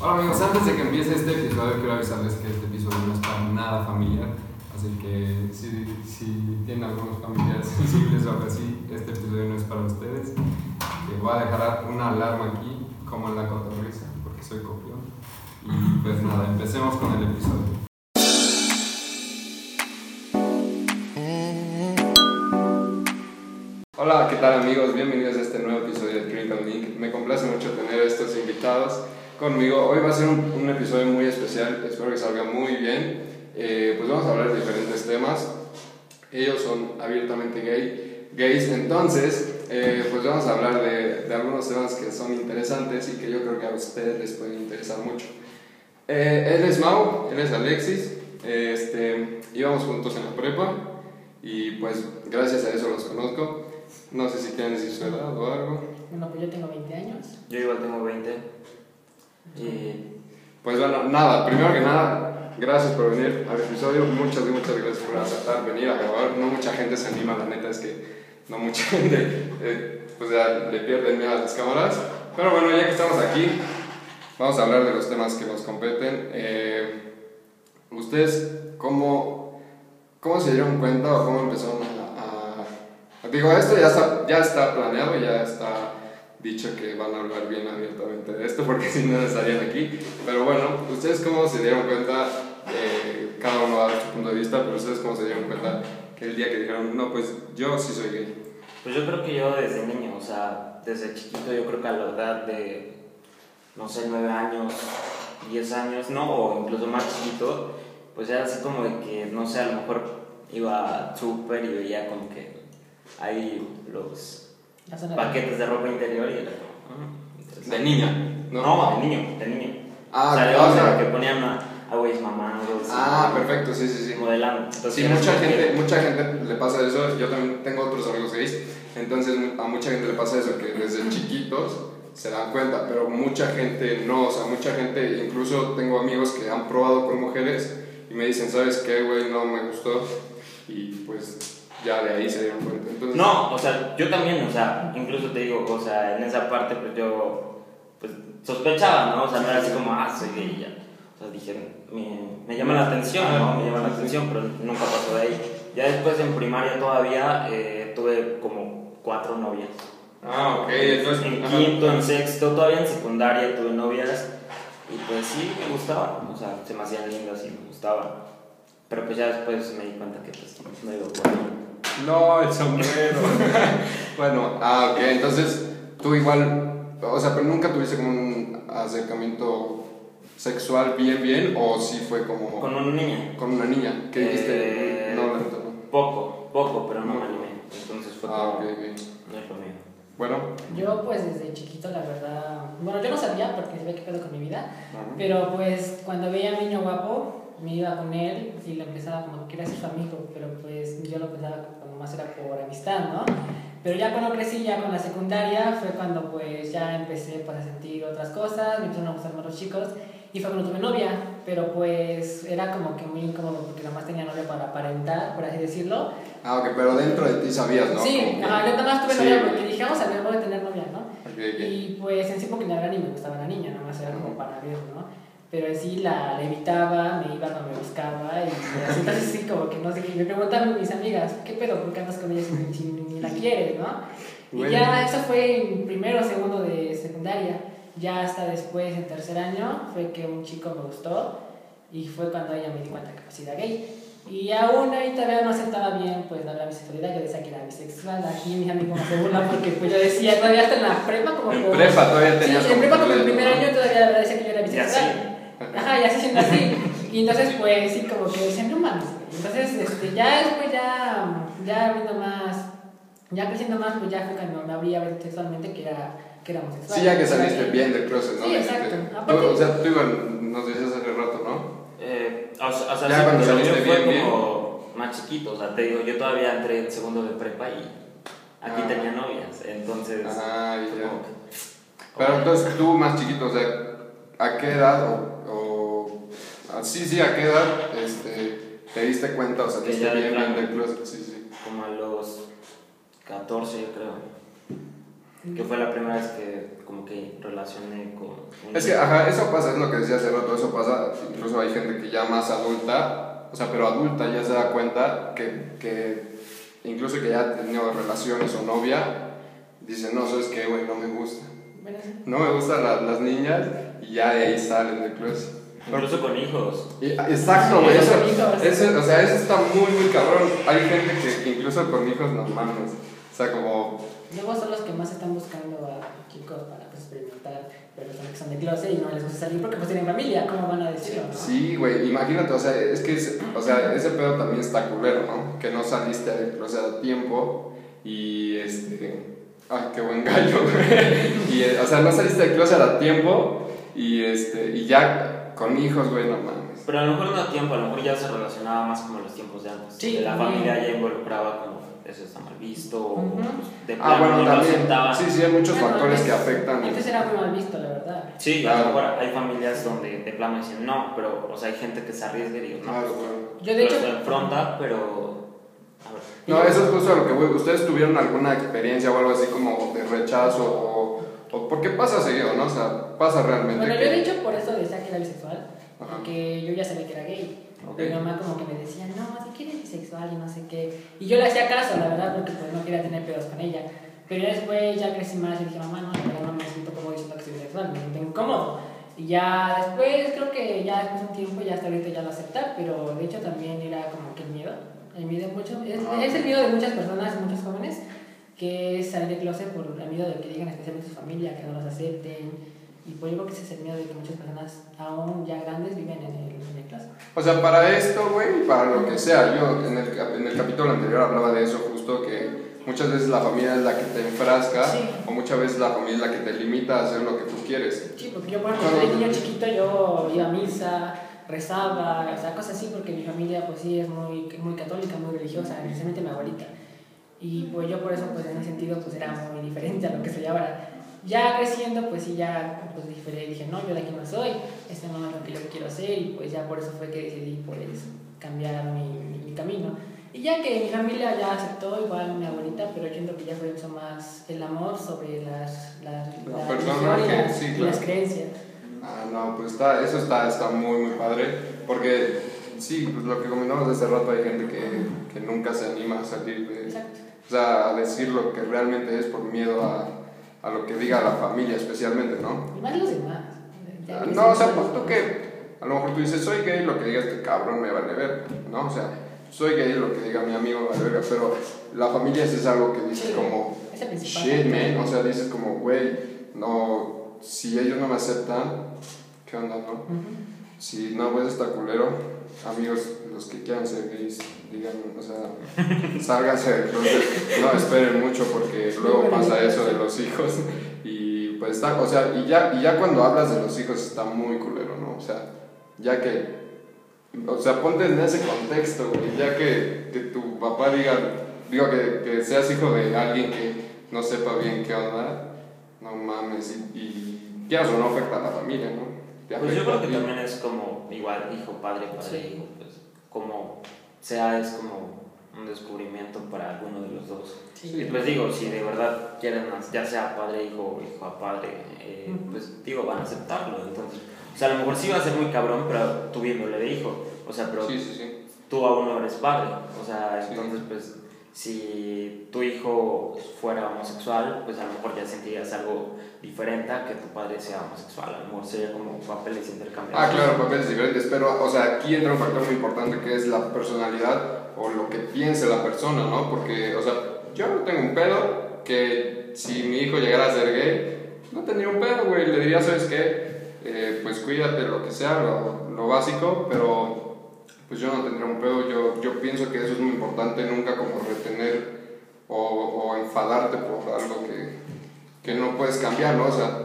Hola amigos, antes de que empiece este episodio quiero avisarles que este episodio no es para nada familiar, así que si, tienen algunos familiares sensibles o algo así, este episodio no es para ustedes. Que voy a dejar una alarma aquí, como en la cotorriza, porque soy copión. Y pues nada, empecemos con el episodio. Hola, ¿qué tal amigos? Bienvenidos a este nuevo episodio de Clinical Link. Me complace mucho tener a estos invitados conmigo. Hoy va a ser un, un episodio muy especial, espero que salga muy bien. Eh, pues vamos a hablar de diferentes temas. Ellos son abiertamente gay, gays, entonces eh, pues vamos a hablar de, de, algunos temas que son interesantes y que yo creo que a ustedes les pueden interesar mucho. Eh, él es Mau, él es Alexis, este, íbamos juntos en la prepa y pues gracias a eso los conozco. No sé si quieren decir su edad o algo. Bueno, pues yo tengo 20 años. Yo igual tengo 20. Y Pues bueno, nada, primero que nada, gracias por venir al episodio. Muchas, muchas gracias por aceptar venir a grabar. No mucha gente se anima, la neta es que no mucha gente eh, pues ya le pierden miedo a las cámaras. Pero bueno, ya que estamos aquí, vamos a hablar de los temas que nos competen. Eh, ¿Ustedes cómo, cómo se dieron cuenta o cómo empezaron a, a- Digo, esto ya está, ya está planeado, ya está dicho que van a hablar bien abiertamente de esto porque si no estarían aquí. Pero bueno, ¿ustedes cómo se dieron cuenta? Eh, cada uno va a dar su punto de vista, pero ¿ustedes cómo se dieron cuenta que el día que dijeron, no, pues yo sí soy gay? pues yo creo que yo desde niño, o sea, desde chiquito, yo creo que a la edad de, no sé, 9 años, 10 años, no, o incluso más chiquito, pues era así como de que, no sé, a lo mejor iba súper y veía como que hay los paquetes de ropa interior y era como, interesante. De niña, ¿no? No, de niño, de niño. Ah, o sea, digamos, o sea- de que ponían a, a güeyes mamando, así, Ah, perfecto, sí, sí, sí. modelando. Entonces, Sí, mucha como que- gente, mucha gente le pasa eso. Yo también tengo otros amigos gays. Entonces, a mucha gente le pasa eso, que desde chiquitos se dan cuenta, pero mucha gente no. O sea, mucha gente, incluso tengo amigos que han probado con mujeres y me dicen, ¿sabes qué, güey? No me gustó. Y pues ya de ahí se dieron cuenta. Entonces, No, o sea, yo también, o sea, incluso te digo, o sea, en esa parte, pues yo, pues sospechaba, ¿no? O sea, no era así como, ah, soy gay y ya. O sea, dije, me, me llama la atención, ¿no? Me llama la atención, pero nunca pasó de ahí. Ya después en primaria todavía eh, tuve como cuatro novias. Ah, ok. Entonces, en ajá. quinto, en sexto, todavía en secundaria tuve novias y pues sí, me gustaban, o sea, se me hacían lindas y me gustaban. Pero pues ya después me di cuenta que pues no iba por ahí. No, el sombrero. bueno, ah, ok. Entonces, tú igual, o sea, pero nunca tuviste como un acercamiento sexual bien, bien, o sí fue como Con una niña. con una niña que dijiste, Eh, no, la neta no. Poco, poco, pero no me animé. Entonces fue Ah, como, ok, ok. no es lo mío. Bueno, Yo pues desde chiquito la verdad, bueno yo no sabía porque sabía qué pedo con mi vida, Ajá. pero pues cuando veía a un niño guapo me iba con él y lo empezaba como que ser su amigo, pero pues yo lo pensaba como más era por amistad, ¿no? Pero ya cuando crecí, ya con la secundaria, fue cuando pues ya empecé pues, a sentir otras cosas, me empezaron a gustar más los chicos y fue cuando tuve novia, pero pues era como que muy incómodo porque nada más tenía novia para aparentar, por así decirlo. ah, ok, pero dentro de ti sabías, ¿no? Sí, ajá, yo nada más tuve Sí. novia porque dije, vamos a ver, voy a tener novia, ¿no? Ok, ok. Y pues en sí porque la verdad ni me gustaba la niña, nada más era como para ver, ¿no? Pero en sí la, la evitaba, me iba cuando me buscaba y así, entonces sí como que no sé qué. Me preguntaban mis amigas, ¿qué pedo? ¿Por qué andas con ella si, si ni la quieres, no? Y ya eso fue en primero o segundo de secundaria. Ya hasta después, en tercer año, fue que un chico me gustó y fue cuando ella me di cuenta que pues era gay. Y aún ahí todavía no aceptaba bien pues la mi sexualidad, yo decía que era bisexual, aquí mis amigos se burlan porque pues yo decía todavía hasta en la prepa como En prepa todavía Sí, tenías en prepa como en primer año todavía decía que yo era bisexual. Ajá, y así siendo así. Y entonces, pues sí, como que mames. güey". Entonces, este, ya después, ya, ya viendo más, ya creciendo más, pues ya fue cuando me abría sexualmente que era, que era homosexual. Sí, ya que saliste bien del closet, ¿no? Sí, exacto. Aparte- o sea, tú igual nos decías hace rato, ¿no? Eh, o sea, o sea, Ya sí, cuando saliste mío fue bien, como más chiquito. O sea, te digo, yo todavía entré en segundo de prepa y aquí Ah. tenía novias. Entonces, Ah, ya. como Pero entonces tú más chiquito, o sea, ¿a qué edad o ah, sí, sí, a qué edad este, te diste cuenta o saliste Que ya bien, bien del closet? Sí, sí. como a los 14, yo creo. que fue la primera vez que como que relacioné con... Es que, ajá, eso pasa, es lo que decía hace rato, eso pasa, incluso hay gente que ya más adulta, o sea, pero adulta ya se da cuenta que, que incluso que ya ha tenido relaciones o novia, dice, no, sabes qué, güey, no me gusta. No me gustan la- las niñas y ya de ahí salen del closet. Incluso con hijos. Y- Exacto, güey, eso, o sea, eso está muy, muy cabrón. Hay gente que, que incluso con hijos no mames. O sea, como, Luego son los que más están buscando a chicos para pues, experimentar, pero son que son de closet y no les gusta salir porque pues tienen familia, ¿cómo van a decirlo? no? sí, güey, imagínate, o sea, es que, es- o sea, ese pedo también está culero, ¿no? Que no saliste del closet a tiempo y, este, ay, qué buen gallo, güey. Y, o sea, no saliste del closet a tiempo y, este, y ya con hijos, güey, no mames. Pero a lo mejor no a tiempo, a lo mejor ya se relacionaba más como los tiempos de antes. Sí, que la familia ya involucraba como eso está mal visto, o Ujú. pues, de Ah, bueno, no lo también. aceptaban. Sí, sí, hay muchos Bueno, factores que afectan. Antes era muy mal visto, la verdad. Sí, a Claro. lo mejor hay familias donde de plano dicen no, pero o sea, hay gente que se arriesga y digo, no, Claro, pues, güey. Yo de hecho, se enfrenta, pero a ver. No, eso es justo a lo que voy. ¿Ustedes tuvieron alguna experiencia o algo así como de rechazo o, o por qué pasa seguido, no? O sea, pasa realmente. bueno, que- yo de hecho por eso decía que era bisexual, Ajá. porque yo ya sabía que era gay. Ok. Mi mamá como que me decía, no, si quieres bisexual y no sé qué. Y yo le hacía caso, la verdad, porque pues no quería tener pedos con ella. Pero ya después ya crecí más y dije, mamá, no, verdad no me siento como diciendo que soy bisexual, me siento incómodo. Y ya después, creo que ya después de un tiempo, ya hasta ahorita ya lo acepta, pero de hecho también era como que el miedo. El miedo mucho, es, Ah. es el miedo de muchas personas, muchos jóvenes, que es salir de closet por el miedo de que digan especialmente su familia, que no los acepten. Y pues yo creo que ese es el miedo de que muchas personas, aún ya grandes, viven en el, en el closet. O sea, para esto, güey, para lo que sea, yo en el, en el capítulo anterior hablaba de eso justo que muchas veces la familia es la que te enfrasca Sí. o muchas veces la familia es la que te limita a hacer lo que tú quieres. Sí, porque yo, por ejemplo, de niño chiquito yo iba a misa, rezaba, o sea, cosas así, porque mi familia, pues sí, es muy, muy católica, muy religiosa, especialmente mi abuelita. Y pues yo por eso, pues en ese sentido, pues era muy diferente a lo que soy ahora. Ya creciendo, pues sí, ya, pues dije, no, yo de aquí no soy, este no es lo que yo quiero hacer, y pues ya por eso fue que decidí, pues, cambiar mi, mi, mi camino. Y ya que mi familia ya aceptó, igual mi abuelita, pero yo siento que ya fue mucho más el amor sobre las, las, La la persona y que- las- sí, y claro. las creencias. Ah, no, pues está, eso está, está muy, muy padre. Porque, sí, pues lo que comentamos hace rato, hay gente que, que nunca se anima a salir de. Exacto. O sea, a decir lo que realmente es por miedo a, a lo que diga la familia, especialmente, ¿no? Y más los demás. Ah, No, o sea, pues tú que a lo mejor tú dices, soy gay, lo que diga este cabrón me vale ver, ¿no? O sea, soy gay, lo que diga mi amigo me vale ver, pero la familia sí es algo que dices Sí, como, shit, man, o sea, dices como, güey, no, si ellos no me aceptan, ¿qué onda, no? Ujú. Si no, pues está culero, amigos, los que quieran ser gays, digan, o sea, sálganse del closet, no esperen mucho porque luego pasa eso de los hijos y pues está, o sea, y ya, y ya cuando hablas de los hijos está muy culero, ¿no? O sea, ya que, o sea, ponte en ese contexto, güey, ya que, que tu papá diga, digo, que, que seas hijo de alguien que no sepa bien qué onda, no mames, y, y quieras o no afecta a la familia, ¿no? Pues yo creo que también es como igual hijo, padre, padre, Sí. hijo, pues como sea es como un descubrimiento para alguno de los dos. Sí. Y pues digo, si de verdad quieren, ya sea padre, hijo o hijo a padre, eh, pues digo, van a aceptarlo. Entonces, o sea, a lo mejor sí va a ser muy cabrón, pero tú viéndole de hijo. O sea, pero Sí, sí, sí. tú aún no eres padre. O sea, Sí. entonces, pues, si tu hijo fuera homosexual, pues a lo mejor ya sentirías algo diferente a que tu padre sea homosexual. A lo mejor sería como papeles intercambiables. Ah, claro, papeles diferentes, pero, o sea, aquí entra un factor muy importante que es la personalidad o lo que piense la persona, ¿no? Porque, o sea, yo tengo un pedo que si mi hijo llegara a ser gay, no tendría un pedo, güey. Le diría, ¿sabes qué? Eh, pues cuídate, lo que sea, lo, lo básico, pero pues yo no tendría un pedo. Yo, yo pienso que eso es muy importante, nunca como retener o, o enfadarte por algo que, que no puedes cambiar, ¿no? O sea,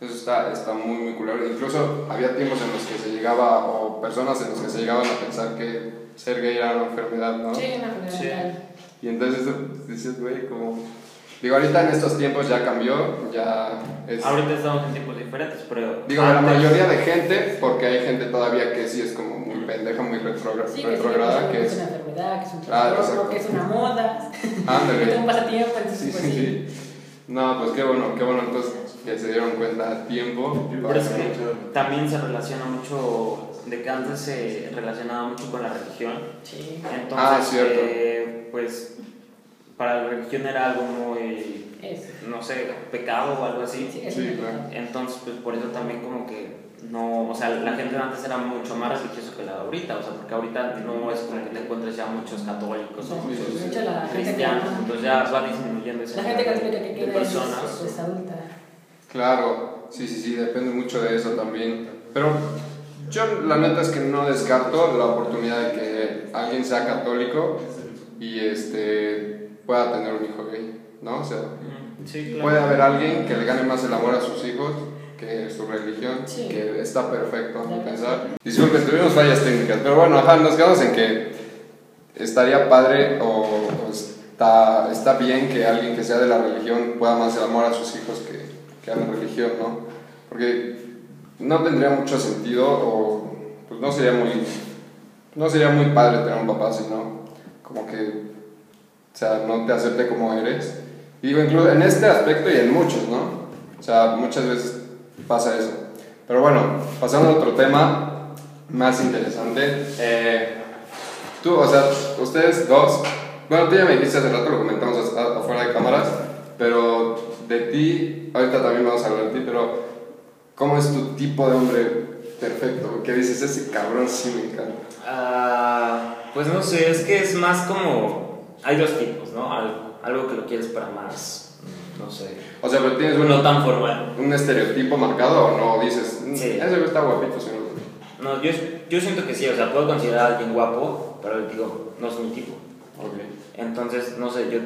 eso está, está muy, muy culero. Incluso había tiempos en los que se llegaba, o personas en los que se llegaban a pensar que ser gay era una enfermedad, ¿no? Sí, una Sí. enfermedad. Y entonces dices, güey, como... Digo, ahorita en estos tiempos ya cambió, ya es... Ahorita estamos en tiempos diferentes, pero. Digo, la antes- mayoría de gente, porque hay gente todavía que sí es como muy pendeja, muy retrogra- Sí, que sí, retrograda, que que es una enfermedad, que es un Ah, trastorno, exacto. que es una moda, que es un Ándale. pasatiempo, entonces Sí, pues sí, sí. No, pues qué bueno, qué bueno entonces que se dieron cuenta a tiempo. Pero es que también se relaciona mucho, de que antes se relacionaba mucho con la religión. Sí. Entonces, Ah, cierto. eh, pues, para la religión era algo muy, Es. no sé, pecado o algo así. Sí, claro. Entonces, pues por eso también como que no, o sea, la gente antes era mucho más religiosa que la de ahorita, o sea, porque ahorita no es como que te encuentres ya muchos católicos o No, muchos gente cristianos, entonces ya va disminuyendo ese La gente católica que queda es, personas. es adulta. Claro, sí, sí, sí, depende mucho de eso también. Pero yo la neta es que no descarto la oportunidad de que alguien sea católico y este pueda tener un hijo gay, ¿no? O sea, Ujú, Sí, claro. puede haber alguien que le gane más el amor a sus hijos que su religión, Sí. que está perfecto a pensar. Disculpen, tuvimos fallas técnicas, pero bueno, ajá, nos quedamos en que estaría padre o, o está, está bien que alguien que sea de la religión pueda más el amor a sus hijos que, que a la religión, ¿no? Porque no tendría mucho sentido o pues no sería muy, no sería muy padre tener un papá así, ¿no? Como que, o sea, no te acepte como eres. Y digo, incluso en este aspecto y en muchos, ¿no? O sea, muchas veces pasa eso. Pero bueno, pasando a otro tema más interesante. Eh, tú, o sea, ustedes dos, bueno, tú ya me dijiste hace rato, lo comentamos afuera de cámaras, pero de ti, ahorita también vamos a hablar de ti, pero ¿cómo es tu tipo de hombre perfecto? ¿Qué dices? Ese cabrón sí me encanta. Ah, pues no sé, es que es más como. Hay dos tipos, ¿no? Al- Algo que lo quieres para más, no sé. O sea, pero tienes un, No tan formal. un estereotipo marcado o no dices, "Mm, Sí. ese está guapito, señor. No, yo, yo siento que sí, o sea, puedo considerar a alguien guapo, pero digo, no es mi tipo. Ok. Entonces, no sé, yo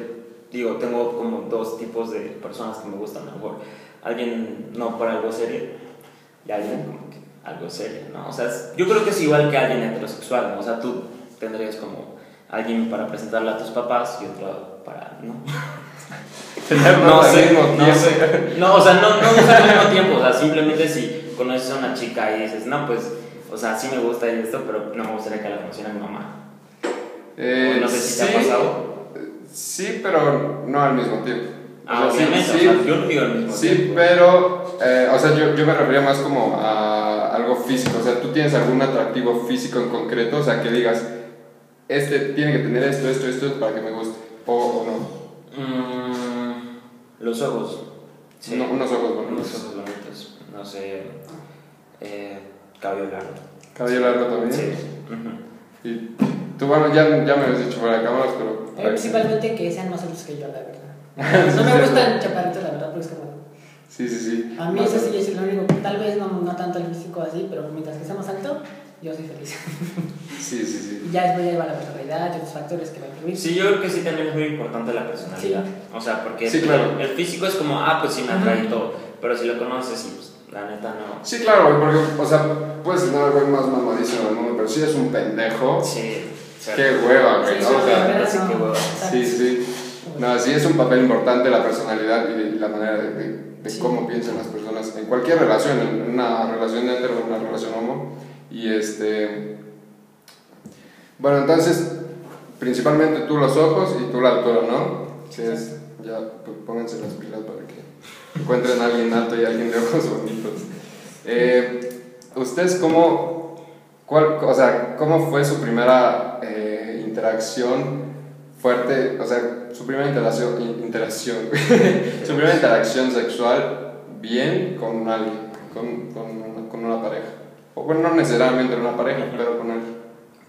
digo, tengo como dos tipos de personas que me gustan. A mejor alguien no para algo serio y alguien como que algo serio, ¿no? O sea, es- yo creo que es igual que alguien heterosexual, ¿no? O sea, tú tendrías como alguien para presentarle a tus papás y otro para, ¿no? No sé, no sé. No, o sea, no, no es al mismo tiempo, o sea, simplemente si conoces a una chica y dices, no, pues, o sea, sí me gusta esto, pero no me gustaría que la conociera mi mamá. Eh, no sé si te sí, ha pasado. Sí, pero no al mismo tiempo. O Ah, sea, sí, obviamente, sí, o sea, yo no digo al mismo Sí, tiempo. pero, eh, o sea, yo, yo me refería más como a algo físico. O sea, tú tienes algún atractivo físico en concreto, o sea, que digas, este tiene que tener esto, esto, esto para que me guste. O, o no. Mm, los ojos. No, unos ojos bonitos. Unos ojos bonitos. No sé. Eh, cabello largo. Cabello largo también. Sí. Ujú. Y tú, bueno, ya, ya me habías dicho fuera de cámaras, pero. A mí principalmente que sean más altos que yo, la verdad. No me gustan chaparritos, la verdad, porque es como. Sí, sí, sí. A mí eso sí es lo único. Tal vez no, no tanto el físico así, pero mientras que sea más alto, yo soy feliz. Sí, sí, sí. Y ya después ya lleva la personalidad y otros factores que me permiten. Sí, yo creo que sí también es muy importante la personalidad. Sí. O sea, porque Sí, claro. el físico es como, ah, pues sí me atrae y todo. Pero si lo conoces y pues la neta no. Sí, claro, güey, porque, o sea, puedes tener al güey más mamadísimo del mundo, pero si eres un pendejo, Sí. qué hueva, güey, Sí, sí, sea, sí, qué hueva. Sí, sí. No, sí es un papel importante la personalidad y, la manera de, de- de Sí. cómo piensan las personas en cualquier relación, en una relación de hetero, una relación homo. Y este. Bueno, entonces, principalmente tú los ojos y tú la altura, ¿no? Sí, es, ya pues, pónganse las pilas para que encuentren a alguien alto y a alguien de ojos bonitos. Eh, ¿Ustedes cómo, cuál, o sea, cómo fue su primera eh, interacción fuerte, o sea, su primera interacción, in- interacción, su primera interacción sexual bien con alguien, con, con, con una pareja? O bueno, no necesariamente una pareja, pero con alguien.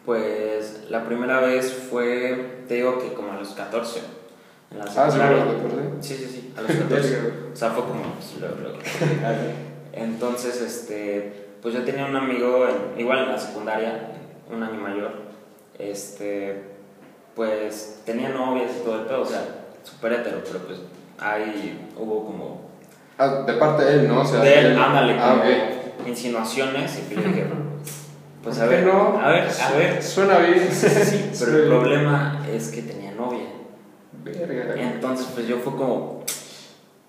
Pues la primera vez fue, te digo que como a los 14. En la Ah, ¿sí, te acordé? Sí, sí, sí, a los 14. o sea, fue como pues, luego, luego. Entonces, este, pues yo tenía un amigo, en- igual en la secundaria, un año mayor, este, pues tenía novias y todo el pedo, o sea, súper hetero, pero pues ahí hubo como Ah, de parte de él, ¿no? O sea, de él, ándale, Ah, como. Insinuaciones y que yo dije, pues a ¿Por qué ver, no? a ver, a ver. Suena bien. Sí, pero el problema es que tenía novia. Verga. Entonces, pues yo fue como,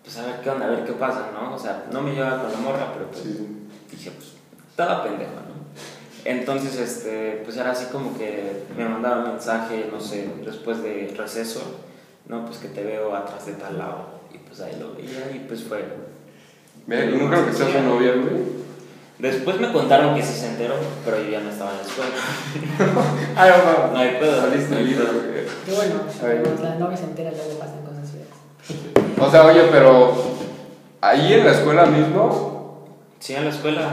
pues a ver qué onda, a ver qué pasa, ¿no? O sea, no me llevaba con la morra, pero pues Sí. dije, pues estaba pendejo, ¿no? Entonces, este, pues era así como que me mandaba mensaje, no sé, después de receso, no, pues que te veo atrás de tal lado. Y pues ahí lo veía y pues fue. Ve, ¿Y nunca que seas su novia, güey? Después me contaron que sí se enteró, pero yo ya no estaba en la escuela. Ay, mamá. No hay pedo. Saliste no pedo. güey. Qué bueno, pues, novia se entera, luego pasan cosas feas. O sea, oye, pero ahí en la escuela mismo, Sí, en la escuela.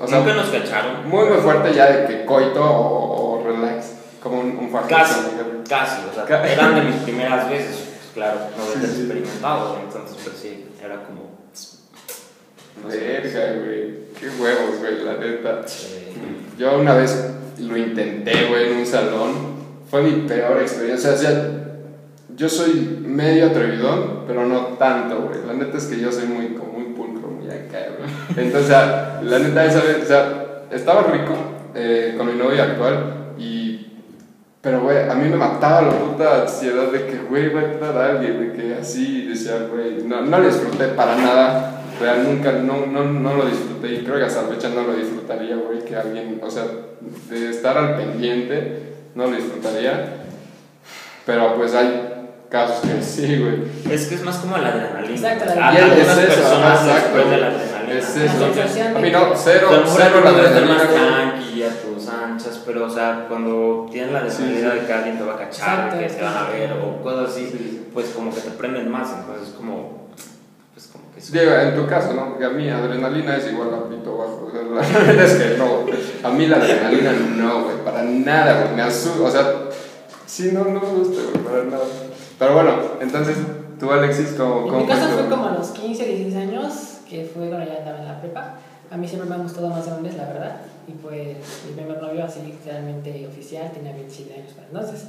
O sea, Nunca nos cacharon. muy muy fuerte ya de que coito o, o relax, como un, un. Casi, casi, o sea, eran de mis primeras veces, pues claro, no Sí, había sí. experimentado, entonces pues sí, era como... Verga, güey. Qué huevos, güey, la neta. Yo una vez lo intenté, güey, en un salón. Fue mi peor experiencia. O sea, yo soy medio atrevidón, pero no tanto, güey. La neta es que yo soy muy, como muy pulcro, muy acá, güey. Entonces, la neta esa vez, o sea, estaba rico eh, con mi novia actual y... Pero, güey, a mí me mataba la puta ansiedad de que, güey, va a entrar alguien, de que así, decía, güey, no, no lo disfruté para nada, real, nunca, no, no, no lo disfruté y creo que hasta la fecha no lo disfrutaría, güey, que alguien, o sea, de estar al pendiente, no lo disfrutaría, pero pues hay casos que sí, güey. Es que es más como la adrenalina. Exacto, la adrenalina. Y es eso, personas exacto. después de la adrenalina. Es eso. A mí no, cero, cero la más adrenalina, tranqui, a tus anchas, pero o sea, cuando tienes la adrenalina de que alguien te va a cachar, Exacto, que te van a ver o cosas así, Sí. pues como que te prenden más, entonces como, Diego, en tu caso, ¿no? Porque a mí adrenalina es igual a pito bajo. O sea, la verdad es que no. A mí la adrenalina no, güey, para nada, güey. Me asusta, o sea, sí, no, no me gusta, güey, para nada. Pero bueno, entonces, tú, Alexis, ¿cómo, En mi caso fue como a los 15, 16 años, que fue cuando ya andaba en la prepa. A mí siempre me han gustado más hombres, la verdad. Y pues mi primer novio, así realmente oficial, tenía 27 años para entonces.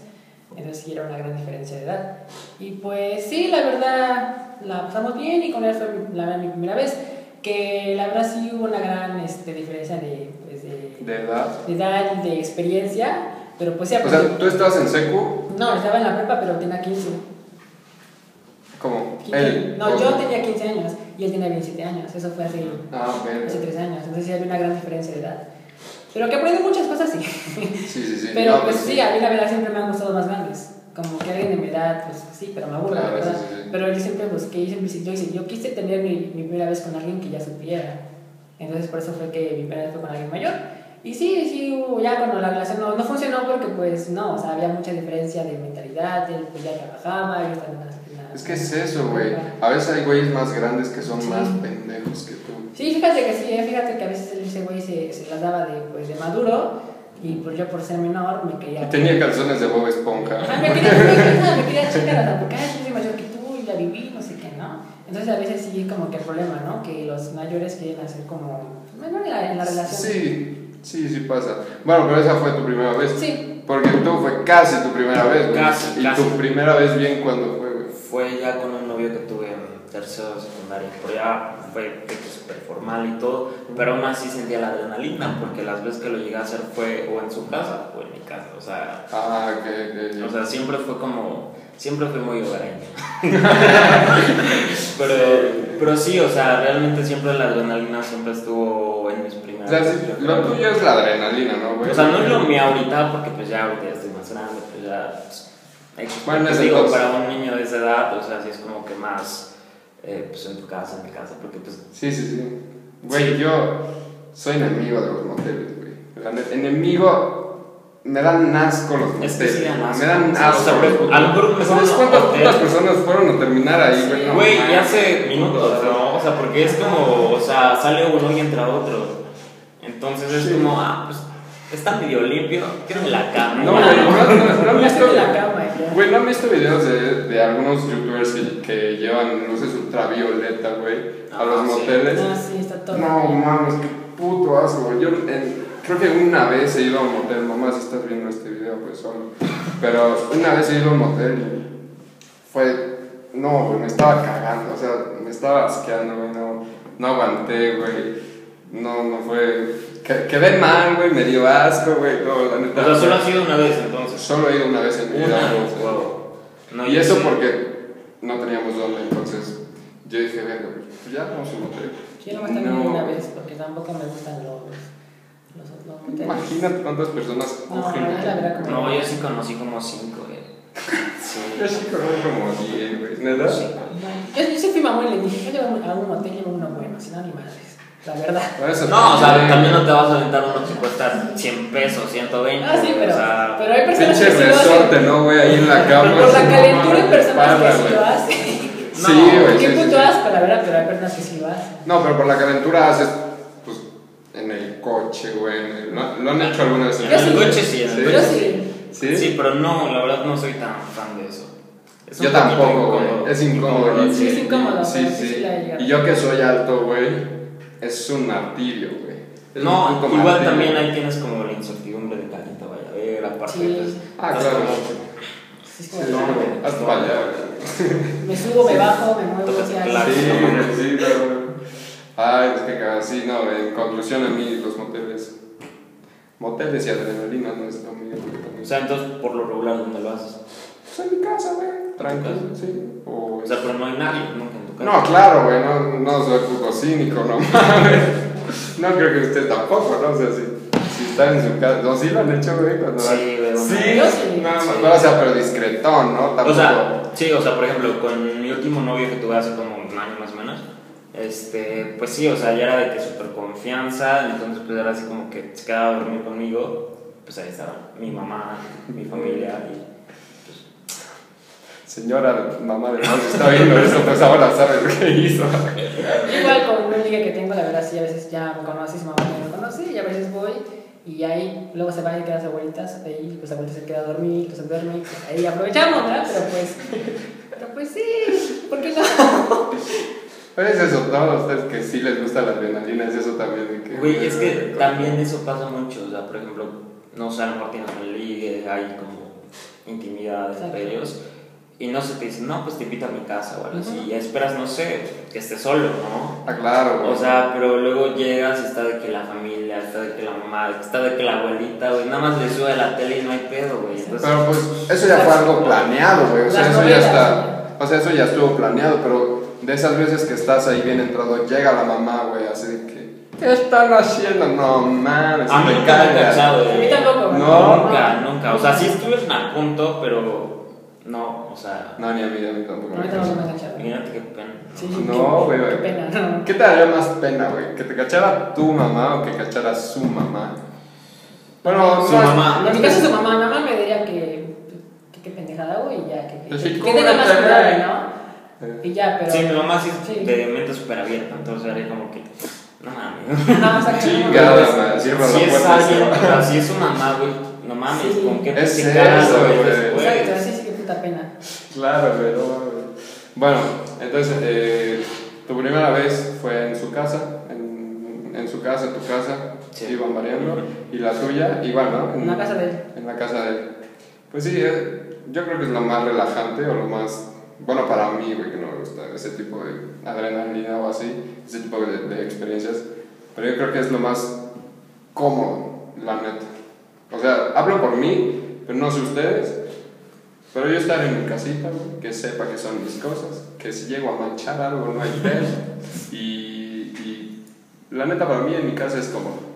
Entonces sí era una gran diferencia de edad. Y pues sí, la verdad, la pasamos bien y con él fue la, mi primera vez. Que la verdad sí hubo una gran este, diferencia de, pues, de, De edad. de edad y de experiencia. Pero pues sí, O sea, tú estabas en secu, no, estaba en la prepa, pero tenía 15. ¿cómo? 15. Él. No, o- yo tenía 15 años y él tenía 27 años. Eso fue hace, Ah, verga. hace 3 años. Entonces sí había una gran diferencia de edad. Pero que aprendí muchas cosas, sí. Sí, sí, sí. Pero No, pues sí, a mí la verdad siempre me han gustado más grandes. Como que alguien de mi edad, pues sí, pero me aburre, Claro, la verdad. sí, sí, sí. Pero yo siempre busqué, yo siempre yo, hice- yo quise tener mi, mi primera vez con alguien que ya supiera. Entonces por eso fue que mi primera vez fue con alguien mayor. Y sí, sí, ya cuando la relación no, no funcionó porque pues no, o sea, había mucha diferencia de mentalidad, él pues ya trabajaba, yo estaba en la- Es que es eso, güey. A veces hay güeyes más grandes que son Sí. más pendejos que tú. Sí, fíjate que sí, eh, fíjate que a veces ese güey se, se las daba de, pues, de maduro y pues yo por ser menor me quería... Tenía calzones de Bob Esponja. Ajá, me quería, me quería, me quería chingar hasta porque yo soy mayor que tú y la viví, no sé qué, ¿no? Entonces a veces sí como que el problema, ¿no? Que los mayores quieren hacer como... Menor en la, en la relación. Sí, sí, sí pasa. Bueno, pero esa fue tu primera vez. Sí. Porque tú fue casi tu primera vez, güey. Casi, Y casi. tu primera vez bien cuando fue, güey. Fue ya con un novio que tuve en tercero de secundaria, pero ya fue súper formal y todo, pero aún así sentía la adrenalina, porque las veces que lo llegué a hacer fue o en su casa o en mi casa, o sea, Ah, que, que, o sea siempre fue como, siempre fui muy hogareño. pero, pero sí, o sea, realmente siempre la adrenalina siempre estuvo en mis O primeras sea, veces, sí, yo lo tuyo es la adrenalina, ¿no, güey? O sea, no es lo mío ahorita porque pues ya ahorita estoy más grande, pues ya... pues, Bueno, pues, es digo, para un niño de esa edad, o sea, sí es como que más, eh, pues en tu casa, en mi casa, porque pues... Sí, sí, sí. Güey, yo soy enemigo de los moteles, güey. La neta, Enemigo. Me dan asco los moteles. Es que sí dan asco. Me dan Sí, asco. o sea, pero a lo mejor me ¿Sabes suena cuántas putas personas fueron a terminar ahí, güey? No Güey, mames. ya hace minutos, ¿no? O sea, porque es como, o sea, sale uno y entra otro. Entonces es Sí. como, ah, pues está medio limpio, quiero la cama. No, güey, no, no, no han Ya visto. estoy en la cama, ya. Güey, ¿no han visto videos de, de algunos youtubers que, que llevan luces ultravioleta, güey, a Ah, los moteles? Ah, sí, está todo. No mames, qué puto asco, güey. Yo en- creo que una vez he ido a un motel, mamá, si estás viendo este video, pues solo. Pero una vez he ido a un motel y fue. No, güey, me estaba cagando, o sea, me estaba asqueando, güey, no, no aguanté, güey. No, no fue. Que- Quedé mal, güey, me dio asco, güey, no, la neta. O sea, solo ha sido una vez entonces. Solo he ido una vez en mi vida. Wow. No, y eso sí. porque no teníamos dónde, entonces yo dije, venga, pues ya vamos a un motel. Yo nomás también No. una vez porque tampoco me gustan los... los. Imagínate cuántas personas No, cogen. No, yo sí conocí como cinco, güey. Sí. Yo sí conozco como 10, güey. ¿Neta? Sí. Yo, yo sí fui mamón y le dije, yo llevo a un hotel llevo uno bueno, si no, ni madres. La verdad. Eso No, o sea, también- también no te vas a aventar uno que cuesta 100 pesos, 120. Ah, sí, pero, o sea, pero hay personas que sí lo resorte, hacen. ¿no, güey? Ahí en la cama. Por la calentura hay personas para, que sí lo hacen. Sí, No, güey. Qué sí, puto sí. asco, la verdad, pero hay personas que sí lo hacen. No, pero por la calentura haces, pues, en el coche, güey. ¿Lo, lo han hecho alguna vez? en el sí. coche sí, en el Sí. coche Yo sí. sí. ¿Sí? Pero no, la verdad no soy tan fan de eso. Es Yo tampoco, güey. Es incómodo. Sí, es incómodo, Sí, sí. Y yo que soy alto, güey, es un martirio, güey. Es No, igual martirio. también ahí tienes como la incertidumbre de que te vaya a ver, aparte Sí. pues, Ah, claro. como- Sí, es Sí, como, sí, güey. Haz para allá, güey. Me subo, me bajo, me muevo. Sí, sí, claro. Ay, es que cagado. Sí, no, en conclusión, a mí los moteles. Moteles y adrenalina no es lo mío. O sea, entonces por lo regular, ¿dónde lo haces? Pues en mi casa, güey. Tranquilo, casa? sí. O, O sea, pero no hay nadie nunca. No, claro, güey, no, no soy puto cínico, no mames. No creo que usted tampoco, ¿no? O sea, si, si están en su casa. No, sí lo han hecho, güey. Cuando Sí, güey, Sí, Yo sí. nada más. Sí. No, o sea, pero discretón, ¿no? Tampoco. O sea, sí, o sea, por ejemplo, con mi último novio que tuve hace como un año más o menos, este, pues sí, o sea, ya era de que súper confianza, entonces pues era así como que se quedaba a dormir conmigo, pues ahí estaba mi mamá, mi familia y Señora, mamá de Mau, si está viendo esto, pues ahora sabe lo que hizo. Igual con una amiga que tengo, la verdad, sí, a veces ya me conoce, su mamá me conoce, y a veces voy, y ahí luego se van y quedan las abuelitas, ahí pues la abuelita se queda a dormir, pues se duerme, y pues ahí aprovechamos, ¿verdad? Pero pues, pero pues sí, ¿por qué no? Pero es eso, todos ustedes que sí les gusta la adrenalina, es eso también. Que, Güey, es que también eso pasa mucho, o sea, por ejemplo, no sé, a lo mejor tienes un ligue, hay como intimidad entre ellos, y no se te dicen, no, pues te invito a mi casa o algo así, y esperas, no sé, que estés solo, ¿no? Ah, claro, güey. O sea, pero luego llegas y está de que la familia, está de que la mamá, está de que la abuelita, güey, nada más le sube a la tele y no hay pedo, güey. Entonces, Pero pues eso ya fue algo planeado, güey. O sea, eso ya está. O sea, eso ya estuvo planeado, pero de esas veces que estás ahí bien entrado, llega la mamá, güey, así de que. ¿Qué están haciendo? No mames, a mí me nunca me ha cagas. cachado, A mí güey. tampoco, güey. No. Nunca, nunca. O sea, sí estuvieron a punto, pero no, o sea, No, ni a mí, a mí tampoco. A mí tampoco me ha cachado. imagínate qué pena. Sí, No, qué- güey, Qué pena, no. ¿Qué te daría más pena, güey? ¿Que te cachara tu mamá o que cachara su mamá? Bueno, Su no mamá. En mi caso, su mamá, mamá me diría que, que qué pendejada, güey, y ya, que, que, Pues que tenga más cúbrete, cuidado, güey. ¿no? Eh, Y ya, pero. Sí, mi mamá sí, Sí. de mente súper abierta, entonces haría como que, no mames. No, o sea, no, Chingada, pues, madre, Si es alguien, si es su mamá, güey, no mames, Sí. ¿con qué Es te cagas, güey, pena. Claro, pero. Bueno, entonces, eh, tu primera vez fue en su casa, en, en su casa, tu casa, Sí. iban variando, y la tuya, igual, ¿no? En la casa de él. En la casa de él. Pues sí, eh, yo creo que es lo más relajante o lo más, bueno, para mí, güey, que no me gusta ese tipo de adrenalina o así, ese tipo de, de experiencias, pero yo creo que es lo más cómodo, la neta. O sea, hablo por mí, pero no sé ustedes, pero yo estar en mi casita, güey, que sepa que son mis cosas, que si llego a manchar algo no hay pedo, y, y la neta para mí en mi casa es cómodo.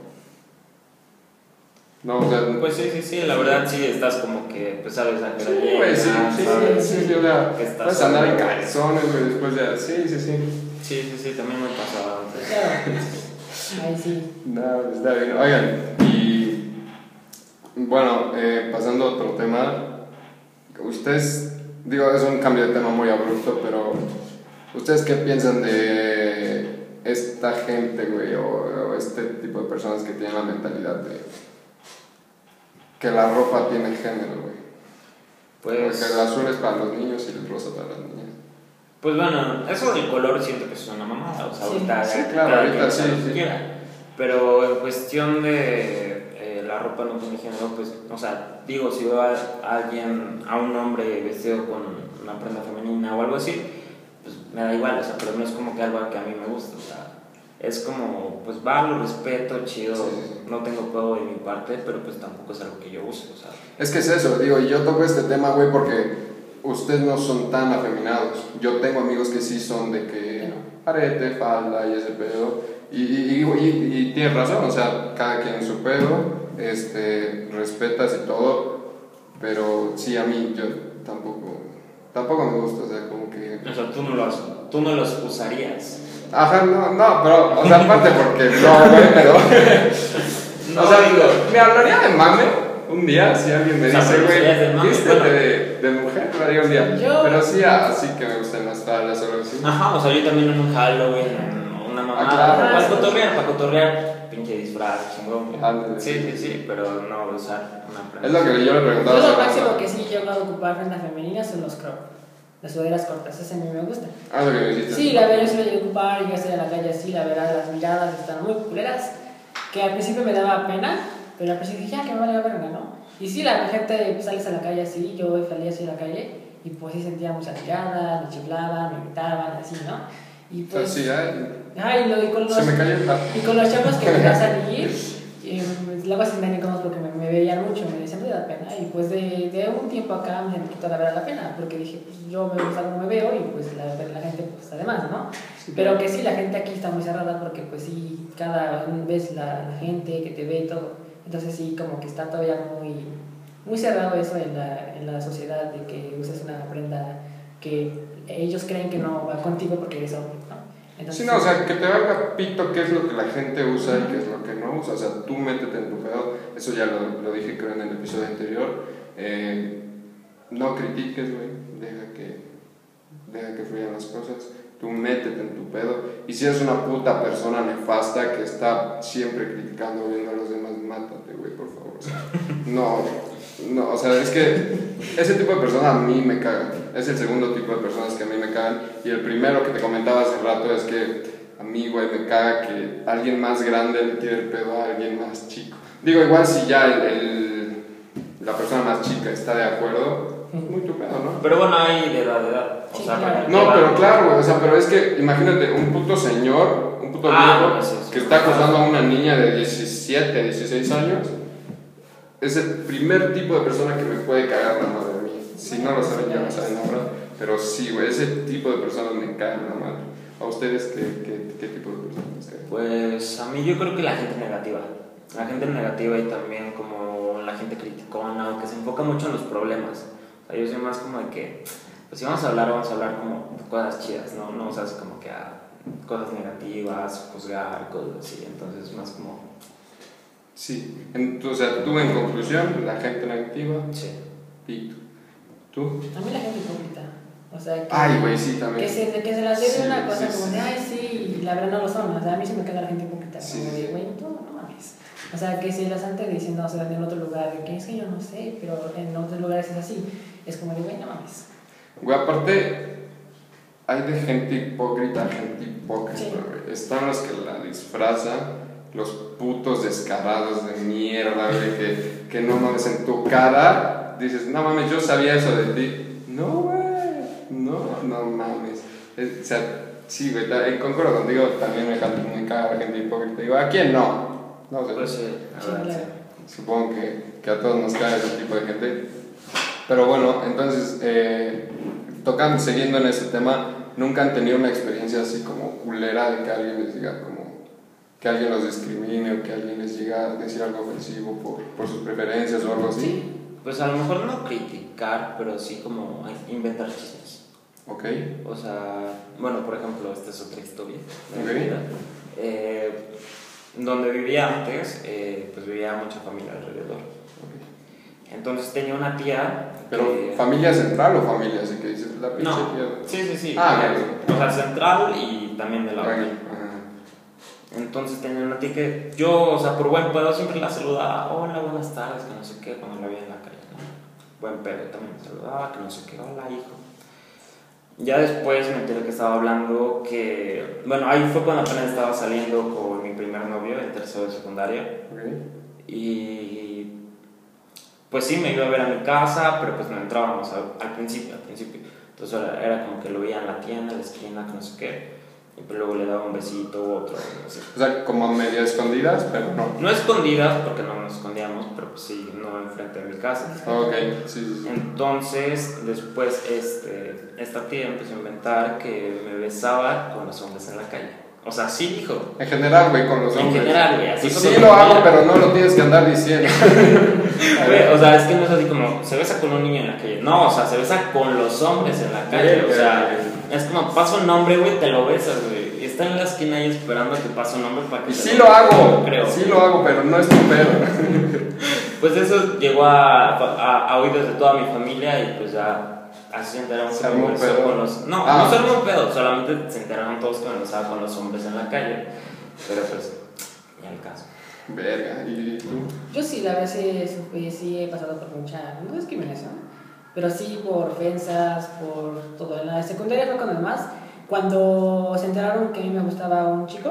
No, o sea, Pues sí, sí, sí, la verdad sí estás como que, pues sabes a qué hora Sí, güey, sí, sí, sabes sí, sí, o sea, que estás puedes andar en calzones, güey, después de... Sí, sí, sí. Sí, sí, sí, también me pasaba antes. Ahí sí. No, está bien. Oigan, y... Bueno, eh, pasando a otro tema, ustedes, digo, es un cambio de tema muy abrupto, pero ¿ustedes qué piensan de esta gente, güey, o, o este tipo de personas que tienen la mentalidad de que la ropa tiene género, güey? Pues, Porque el azul es para los niños y el rosa para las niñas. pues bueno, eso del color siento que es una mamada, o sea, Sí, ahorita sí, claro, ahorita sí, sí. quiera. Pero en cuestión de eh, la ropa no tiene género, pues, o sea, digo, si veo a, alguien, a un hombre vestido con una prenda femenina o algo así, pues me da igual, o sea, pero no es como que algo que a mí me gusta, o sea, es como, pues va, lo respeto, chido, Sí, sí, no tengo juego de mi parte, pero pues tampoco es algo que yo use, o sea. Es que es eso, digo, y yo toco este tema, güey, porque ustedes no son tan afeminados. Yo tengo amigos que sí son de que arete, falda y ese pedo. Y, y, y, y- y tienes razón, o sea, cada quien en su pedo, este, respetas y todo, pero sí, a mí yo tampoco. tampoco me gusta, o sea, como que... O sea, tú no los, tú no los usarías. Ajá, no, no, pero, o sea, aparte porque no, güey, pero... No, o sea, digo, me hablaría de mame un día si alguien me O sea, dice, güey, vístete de, de mujer, lo haría un día. Yo- Pero sí, así que me gustan las faldas o algo así. Ajá, o sea, yo también en un Halloween, en una mamada, claro. para cotorrear, para cotorrear, pinche disfraz, chingón. Ándale. Sí, sí, sí, pero no usar una prenda. Es lo que yo le preguntaba. Yo lo máximo que sí llego a ocupar prendas femeninas son los crop. Las sudaderas cortas, ese a mí me gusta. Ah, lo que me dijiste. Sí, la verdad yo lo llego a ocupar, yo estoy en la calle así, la verdad las miradas están muy culeras, que al principio me daba pena, pero al principio dije, ya, que me vale la verga, ¿no? Y sí, la gente pues, sales a la calle así, yo salía así a la calle, y pues sí sentía muchas miradas, me chiflaban, me gritaban, así, ¿no? Y pues... sí, ay, Ay, lo, y con los... se me cayó el Y con los chavos que quería salir, eh, luego se sentían incómodos porque me, me veían mucho, me decían, me da pena. Y pues de, de un tiempo acá me quitó la verdad la pena, porque dije, pues yo me gusta como me veo y pues la, la gente pues además, ¿no? Pero que sí, la gente aquí está muy cerrada porque pues sí, cada vez la, la gente que te ve y todo. Entonces sí, como que está todavía muy, muy cerrado eso en la, en la sociedad de que uses una prenda que ellos creen que no va contigo porque eres hombre, ¿no? Sí, no, o sea, que te valga pito qué es lo que la gente usa y qué es lo que no usa. O sea, tú métete en tu pedo. Eso ya lo, lo dije, creo, en el episodio anterior. Eh, no critiques, güey. Deja que, deja que fluyan las cosas. Tú métete en tu pedo. Y si eres una puta persona nefasta que está siempre criticando, viendo a los demás, mátate, güey, por favor. O sea, no, no, o sea, es que ese tipo de personas a mí me cagan. Es el segundo tipo de personas que a mí me cagan. Y el primero que te comentaba hace rato es que a mí, güey, me caga que alguien más grande le tire el pedo a alguien más chico. Digo, igual si ya el, el- la persona más chica está de acuerdo, pues muy tu pedo, ¿no? Pero bueno, hay de edad, de edad. O Sí, sea, claro. porque No, pero claro, güey, o sea, pero es que imagínate un puto señor, un puto Ah, viejo no, eso sí. que está acosando a una niña de 17, 16 años. Es el primer tipo de persona que me puede cagar la madre. Si no lo saben, ya lo saben ahora. Pero sí, güey, ese tipo de personas me cagan la madre. ¿A ustedes qué, qué, qué tipo de personas les cagan? Pues a mí yo creo que la gente negativa. La gente negativa y también como la gente criticona, que se enfoca mucho en los problemas. O sea, yo soy más como de que, pues si vamos a hablar, vamos a hablar como cosas chidas, ¿no? No vamos a hacer como que a cosas negativas, juzgar, cosas así. Entonces más como, Sí, en- tú- o sea, en conclusión, la gente negativa, sí. pito. ¿Tú? A mí la gente hipócrita. O sea, que, Ay, güey, sí, que, también. se, que se las dé Sí, una cosa sí, como de, ay, sí, y la verdad no lo son. O sea, a mí se me caga la gente hipócrita. Como de, güey, tú no mames. O sea, que si las antes diciendo, o sea, en otro lugar, de que es que yo no sé, pero en otros lugares es así. Es como de, güey, no mames. Güey, aparte, hay de gente hipócrita, gente hipócrita, güey. Están los que la disfrazan, los putos descarados de mierda, güey, que, que no mames en tu cara. Dices, no mames, yo sabía eso de ti. No, güey, no, no mames. Es- o sea, sí, güey, eh, concuerdo contigo, también me, me caga la gente hipócrita. Digo, ¿a quién no? No sé. Pues sí, verdad, claro. sí. Supongo que, que a todos nos cae ese tipo de gente. Pero bueno, entonces, eh, tocando, siguiendo en ese tema, ¿nunca han tenido una experiencia así como culera de que alguien les diga como que alguien los discrimine o que alguien les diga a decir algo ofensivo por, por sus preferencias o algo así? Pues a lo mejor no criticar, pero sí como inventar chismes. ¿Ok? O sea, bueno, por ejemplo, esta es otra historia de mi Ok. vida. Eh, donde vivía antes, eh, pues vivía mucha familia alrededor. Entonces tenía una tía. ¿Pero que- familia central o familia así que dices la pinche No, tía? sí, sí, sí. Ah, eh, o sea, central y también de la otra. Entonces tenía una tía que yo, o sea, por buen pedo siempre la saludaba. Hola, buenas tardes, que no sé qué, cuando la veía en la calle. Buen pedo, también me saludaba, que no sé qué, hola, hijo. Ya después me enteré que estaba hablando que, bueno, ahí fue cuando apenas estaba saliendo con mi primer novio en tercero de secundaria. Y pues sí, me iba a ver a mi casa, pero pues no entrábamos al, al principio, al principio. Entonces era, era como que lo veía en la tienda, en la esquina, que no sé qué. Y pues luego le daba un besito u otro, así. O sea, como medio escondidas, pero no. No escondidas, porque no nos escondíamos, pero pues sí, no enfrente de mi casa. Ok, sí, sí, sí. Entonces, después este, esta tía empezó a inventar que me besaba con los hombres en la calle. O sea, sí dijo. En general, güey, con los En hombres. general, güey, así Pues sí lo hago, pero no lo tienes que andar diciendo. Güey, o sea, es que no es así como se besa con un niño en la calle. No, o sea, se besa con los hombres en la calle. O sea, es como pasa un hombre, güey, te lo besas, güey. Y está en la esquina ahí esperando a que pase un hombre para que Y sí lo hago, Creo. sí lo hago, pero no es tu pedo. Pues eso llegó a, a, a oídos de toda mi familia y pues ya así se enteraron Se que me un besó pedo. con los. No, Ah. no se armó un pedo, solamente se enteraron todos que me besaba con los hombres en la calle. Pero pues, ya el caso. Verga, ¿y tú? Yo sí, la verdad sí, sí, sí he pasado por mucha, no discriminación, pero sí por ofensas, por todo. En la secundaria fue cuando más, cuando se enteraron que a mí me gustaba un chico,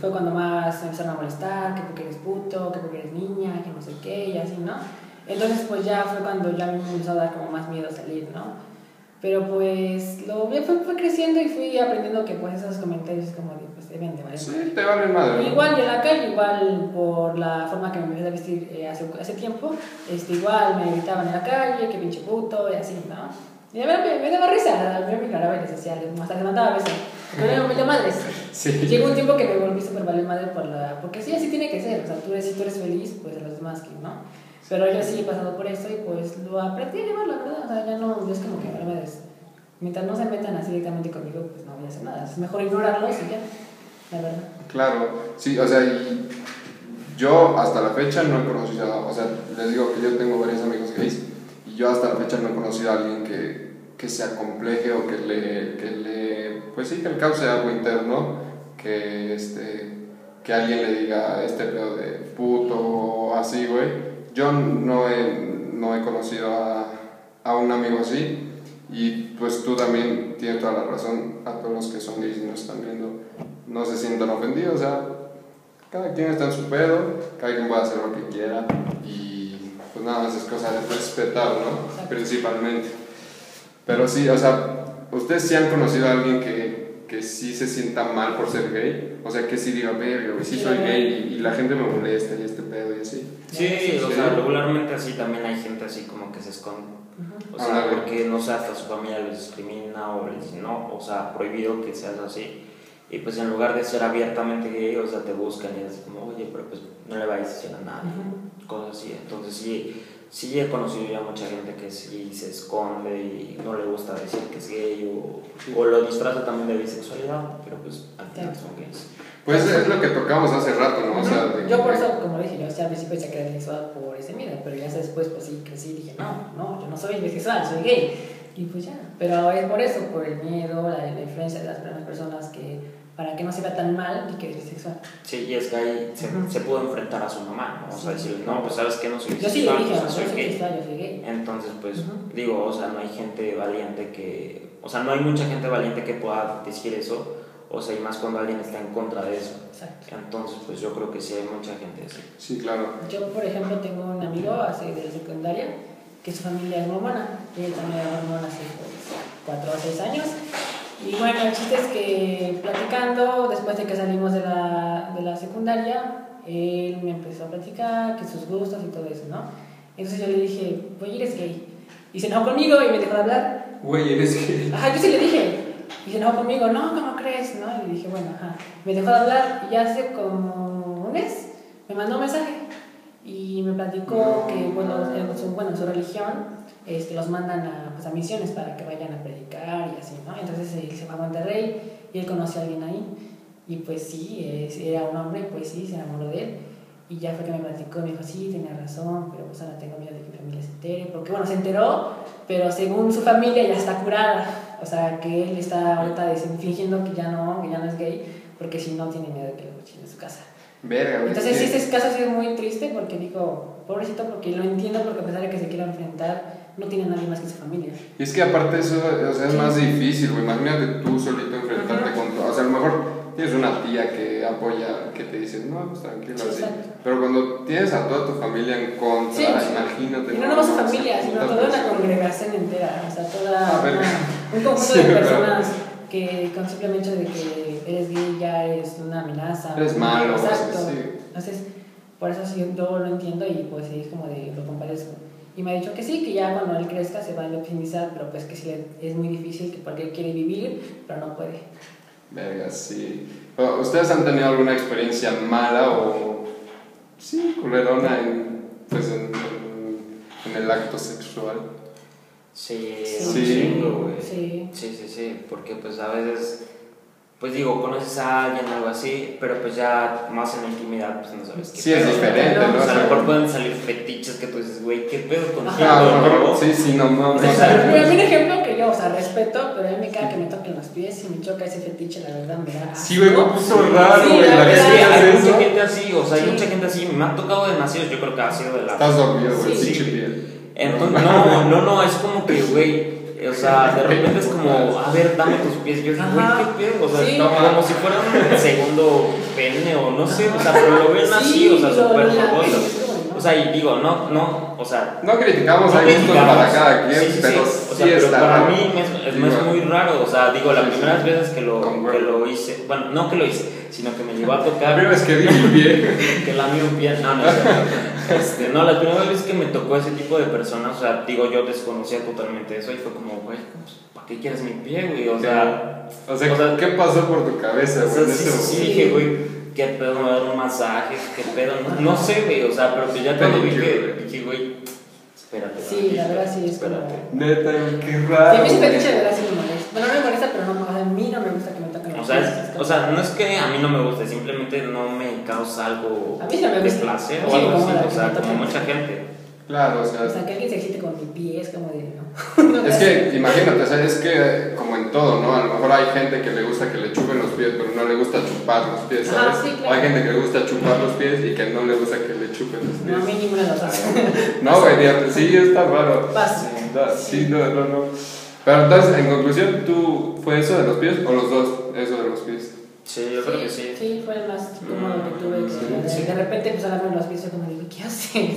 fue cuando más me empezaron a molestar, que porque eres puto, que porque eres niña, que no sé qué, y así, ¿no? Entonces pues ya fue cuando ya me empezó a dar como más miedo salir, ¿no? Pero pues lo fue, fue creciendo y fui aprendiendo que pues esos comentarios como de, pues deben de valer Sí, te vale madre. Igual en la calle, igual por la forma que me empecé a vestir eh, hace, hace tiempo, este, igual me gritaban en la calle, que pinche puto, y así, ¿no? Y a ver, me, me daba risa, yo me ignoraba en redes sociales, hasta les mandaba besos, no me valió madres. Sí. Llegó un tiempo que me volví súper valer madre por la... Porque sí, así tiene que ser, o sea, tú eres, si tú eres feliz, pues a los demás que no. Pero yo sí he pasado por eso y pues lo aprendí a llevar, la verdad, o sea, ya no, es como que vale madres. Mientras no se metan así directamente conmigo, pues no voy a hacer nada, es mejor ignorarlos y ya, la verdad. Claro, sí, o sea, y yo hasta la fecha no he conocido, o sea, les digo que yo tengo varios amigos gays y yo hasta la fecha no he conocido a alguien que, que se acompleje o que le, que le, pues sí, que le cause algo interno, que, este, que alguien le diga este pedo de puto o así, güey. Yo no he, no he conocido a, a un amigo así y pues tú también tienes toda la razón, a todos los que son gays y nos están viendo, no se sientan ofendidos, o sea, cada quien está en su pedo, cada quien puede hacer lo que quiera y pues nada más es cosa de respetar, ¿no? Principalmente. Pero sí, o sea, ustedes sí han conocido a alguien que, que sí se sienta mal por ser gay, o sea, que sí diga, verga, sí soy gay y, y la gente me molesta y este pedo y así. Sí, Sí, sí. regularmente así también hay gente así como que se esconde. Ujú. O sea, Ándale. porque no sé, hasta su familia los discrimina o les dice no, o sea, prohibido que seas así. Y pues en lugar de ser abiertamente gay, o sea, te buscan y es así como, oye, pero pues no le vayas a decir a nadie, Ujú. cosas así. Entonces sí, sí he conocido ya mucha gente que sí se esconde y no le gusta decir que es gay o, o lo disfraza también de bisexualidad, pero pues al final son gays. Pues es lo que tocamos hace rato, ¿no? O sea, de- yo por eso, como dije, yo o sea, al principio decía que era bisexual por ese miedo, pero ya después, pues sí, crecí y dije, no, no, yo no soy bisexual, soy gay. Y pues ya, pero es por eso, por el miedo, la, la influencia de las demás personas que, para que no se vea tan mal y que es bisexual. Sí, y es que ahí se, Ujú. se pudo enfrentar a su mamá, ¿no? O sea, Sí. decirle, no, pues sabes que no soy Yo sí bisexual, dije, no, soy soy gay. bisexual, yo soy gay. Entonces, pues, Ujú. digo, o sea, no hay gente valiente que. O sea, no hay mucha gente valiente que pueda decir eso. O sea, y más cuando alguien está en contra de eso. Exacto. Entonces, pues yo creo que sí hay mucha gente así. Sí, claro. Yo, por ejemplo, tengo un amigo hace de la secundaria que su familia es mormona. Y él también era mormón hace pues, cuatro o seis años. Y bueno, el chiste es que platicando, después de que salimos de la, de la secundaria, él me empezó a platicar, que sus gustos y todo eso, ¿no? Entonces yo le dije, oye, eres gay. Y se enojó conmigo y me dejó de hablar. Güey, eres gay. Ajá, yo sí le dije. Y se enojó conmigo, no, ¿cómo crees? ¿No? Y dije, bueno, ajá. Me dejó de hablar y hace como un mes me mandó un mensaje y me platicó que, bueno, en su, bueno, en su religión este, los mandan a, pues, a misiones para que vayan a predicar y así, ¿no? Entonces él se fue a Monterrey y él conoció a alguien ahí y pues sí, era un hombre, pues sí, se enamoró de él. Y ya fue que me platicó, me dijo, sí, tenía razón, pero pues ahora tengo miedo de que mi familia se entere. Porque bueno, se enteró, pero según su familia ya está curada. O sea, que él está ahorita diciendo- fingiendo que ya no, que ya no es gay, porque si no tiene miedo de que lo echen en su casa. Verga. Entonces, es que- este caso ha sido muy triste porque digo, pobrecito, porque lo entiendo, porque a pesar de que se quiera enfrentar, no tiene nadie más que su familia. Y es que aparte eso o sea, es Sí. más difícil, güey. Imagínate tú solito enfrentarte Ajá. con tu... O sea, a lo mejor tienes una tía que apoya, que te dice, no, pues tranquilo, Sí, así. exacto. Pero cuando tienes a toda tu familia en contra, Sí. imagínate. Y no nomás su familia, sino toda una congregación entera, o sea, A toda ver. una- un conjunto Sí, de pero- personas que con simple hecho de que eres gay ya es una amenaza. Eres malo, Exacto. sí. Entonces, por eso sí, yo lo entiendo y pues sí, es como de lo compadezco. Y me ha dicho que sí, que ya cuando él crezca se va a independizar, pero pues que sí es muy difícil, que porque él quiere vivir, pero no puede. Verga, sí. ¿Ustedes han tenido alguna experiencia mala o. Sí, culerona en. Pues en, en, en el acto sexual? Sí, Sí. un Sí. chingo, güey. Sí. Sí, sí, sí, porque pues a veces, pues digo, conoces a alguien, algo así, pero pues ya más en la intimidad, pues no sabes qué Sí, es pedo. diferente, ¿no? O sea, a lo O mejor pueden salir fetiches que tú dices, güey, ¿qué pedo contigo? Ah, no? sí, sí, no mames. O sea, Pero mí un ejemplo que yo, o sea, respeto, pero a mí me caga que me toquen los pies y me choca ese fetiche, la verdad, me da Sí, güey, me puso raro, Sí, güey. la La verdad, Es que hay mucha gente así, o sea, hay Sí. mucha gente así, me ha tocado de nacidos, yo creo que ha sido de la... Estás dormido, güey, Sí. pinche piel. Entonces, no, no, no, es como que, güey, o sea, de repente es como, a ver, dame tus pies. Yo güey. ¿qué pedo? O sea, Sí. como si fuera un segundo pene o no sé, o sea, pero lo ven así, Sí, o sea, súper. ¿no? O sea, y digo, no, no, o sea, No criticamos, no hay gustos para cada quien, Sí, sí, pero sí. O sea, pero está para raro. mí me es, es- me es muy raro, o sea, digo, las primeras veces que lo, que lo hice, bueno, no que lo hice, sino que me llegó a La tocar, primera vez que vi mi pie. que la mi un pie, no, no, es cierto. este, no, la primera vez que me tocó ese tipo de personas, o sea, digo, yo desconocía totalmente eso y fue como, güey, ¿para qué quieres mi pie, güey? O sea, O sea, O sea, ¿qué pasó por tu cabeza, o güey? sea, en sí, ese sí, dije, güey, ¿qué pedo me va a dar un masaje? ¿Qué pedo? No, no sé, güey, o sea, pero pues ya cuando vi que, dije, güey, espérate. Sí, la verdad sí es como- espérate. Neta, qué Sí, raro. a mí güey. fetiche de verdad sí me molesta. Bueno, no me molesta, pero no, a mí no me gusta que me toquen O los sea, es- o sea, no es que a mí no me guste, simplemente no me causa algo A mí sí me de gusta. placer Sí, o algo así, o sea, como mucha gente. Claro, o O sea. sea, que alguien se excite con mi pie es como de, no. no Es que, imagínate, o sea, es que como en todo, ¿no? A lo mejor hay gente que le gusta que le chupen los pies, pero no le gusta chupar los pies, Ah, ¿sabes? sí, O claro. hay gente que le gusta chupar los pies y que no le gusta que le chupen los No, a mí pies. ninguna de las dos. No, güey, sí, está raro. Paso. Sí, no, no, no. Pero entonces, en conclusión, ¿tú fue eso de los pies o los dos? Eso de los pies. Sí, yo creo que sí. Sí, fue el más cómodo que tuve. que Sí, de, sí. repente empezaron a ver los pies y como digo, ¿qué haces?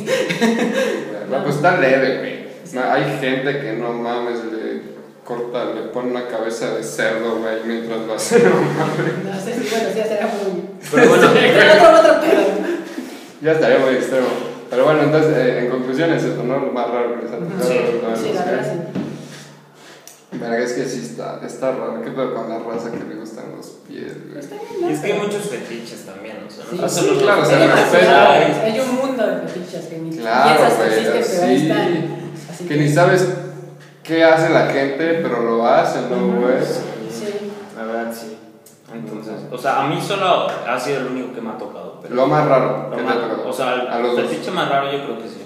No, pues está leve, güey. No, hay gente que no mames, le corta, le pone una cabeza de cerdo, güey, mientras lo hace. No mames. No sé si, bueno, sí, será muy. Pero bueno, Pero otro, pedo. Ya estaría muy extremo. Pero bueno, entonces, eh, en conclusión es esto, ¿no? Lo más raro que les ha tocado. Sí, Sí, la verdad sí. Verga, es que sí está, está raro. ¿Qué pedo con la raza que le gustan los pies, güey? Está bien, Y es que hay muchos fetiches también, o sea, Sí, no sí, solo claro, los o sea, Hay respeto. hay- un mundo de fetiches que ni Claro, piensas que güey, existen, pero ahí sí. están. Así Que ni sabes qué hace la gente, pero lo hace, ¿no, güey? Sí. La verdad, sí. Entonces, o sea, a mí solo ha sido el único que me ha tocado. Pero Lo más raro lo que te más- ha tocado. O sea, el a los dos. fetiche más raro yo creo que sí.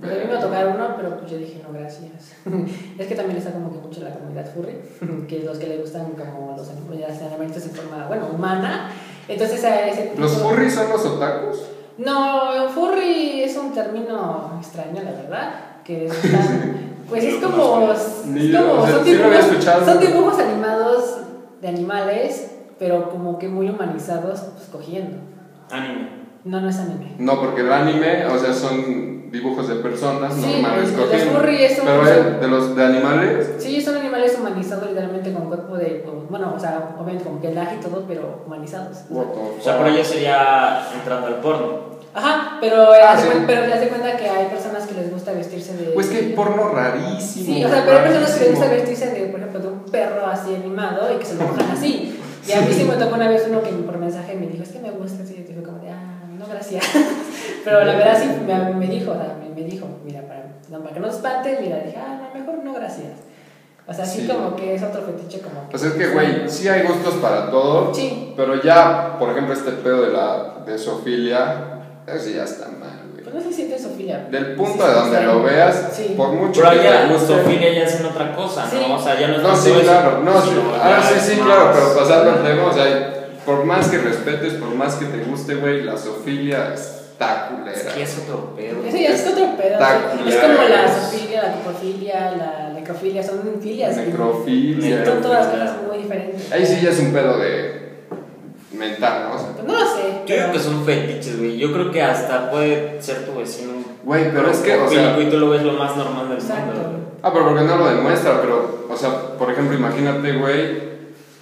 Pues a mí me iba a tocar uno, pero pues yo dije, no, gracias. es que también está como que mucho la comunidad furry, que es los que le gustan como los animales animalitos en forma, bueno, humana. Entonces a ese tipo... ¿Los furries son los otakus? No, furry es un término extraño, la verdad, que es tan- Pues es como... es como son, dibujos, son dibujos animados de animales, pero como que muy humanizados, pues cogiendo. Anime. No, no es anime. No, porque el anime, o sea, son dibujos de personas Sí, normales un- Pero eh, de los de animales, Sí, son animales humanizados literalmente con cuerpo de, bueno, o sea, obviamente con pelaje y todo, pero humanizados. what O sea, pero ya sería entrando al porno. Ajá, pero, eh, Ah, sí. cuen- pero te das de cuenta que hay personas que les gusta vestirse de... Pues que hay porno rarísimo. Sí, o sea, pero hay personas que les gusta vestirse de, por ejemplo, de un perro así animado y que se lo mojan así. Y a mí sí me tocó una vez uno que por mensaje me dijo, es que me gusta así, y yo dije como de, ah, no, gracias. Pero la verdad sí me, me dijo, o sea, me, me dijo, mira, para, no, para que no te espantes, mira, dije, ah, no, mejor no, gracias. O sea, sí, Sí. como que es otro fetiche como que... Pues es que, güey, sí hay gustos para todo. Sí. Pero ya, por ejemplo, este pedo de la de zoofilia, eso ya está mal, güey. Pues no se siente Sofía. Del punto de donde lo veas, Sí. por mucho Pero que ya te guste. zoofilia ya hacen otra cosa, ¿no? Sí. O sea, ya no es No, sí, claro, no, sí. Ah, ya sí, es sí, más- claro, pero pasando el tema, o sea, por más que respetes, por más que te guste, güey, la zoofilia está culera. Es que es otro pedo. Eso ya es otro pedo. Está sí. Es como la zoofilia, la coprofilia, la necrofilia, son filias. sí. Necrofilia. Son todas cosas muy diferentes. Ahí sí ya es un pedo de mental, ¿no? O sea, Pues no lo sé. Yo pero- que son fetiches, güey. Yo creo que hasta puede ser tu vecino. Güey, pero es que, o sea, y tú lo ves lo más normal del Exacto. mundo. Ah, pero porque no lo demuestra, pero, o sea, por ejemplo, imagínate, güey,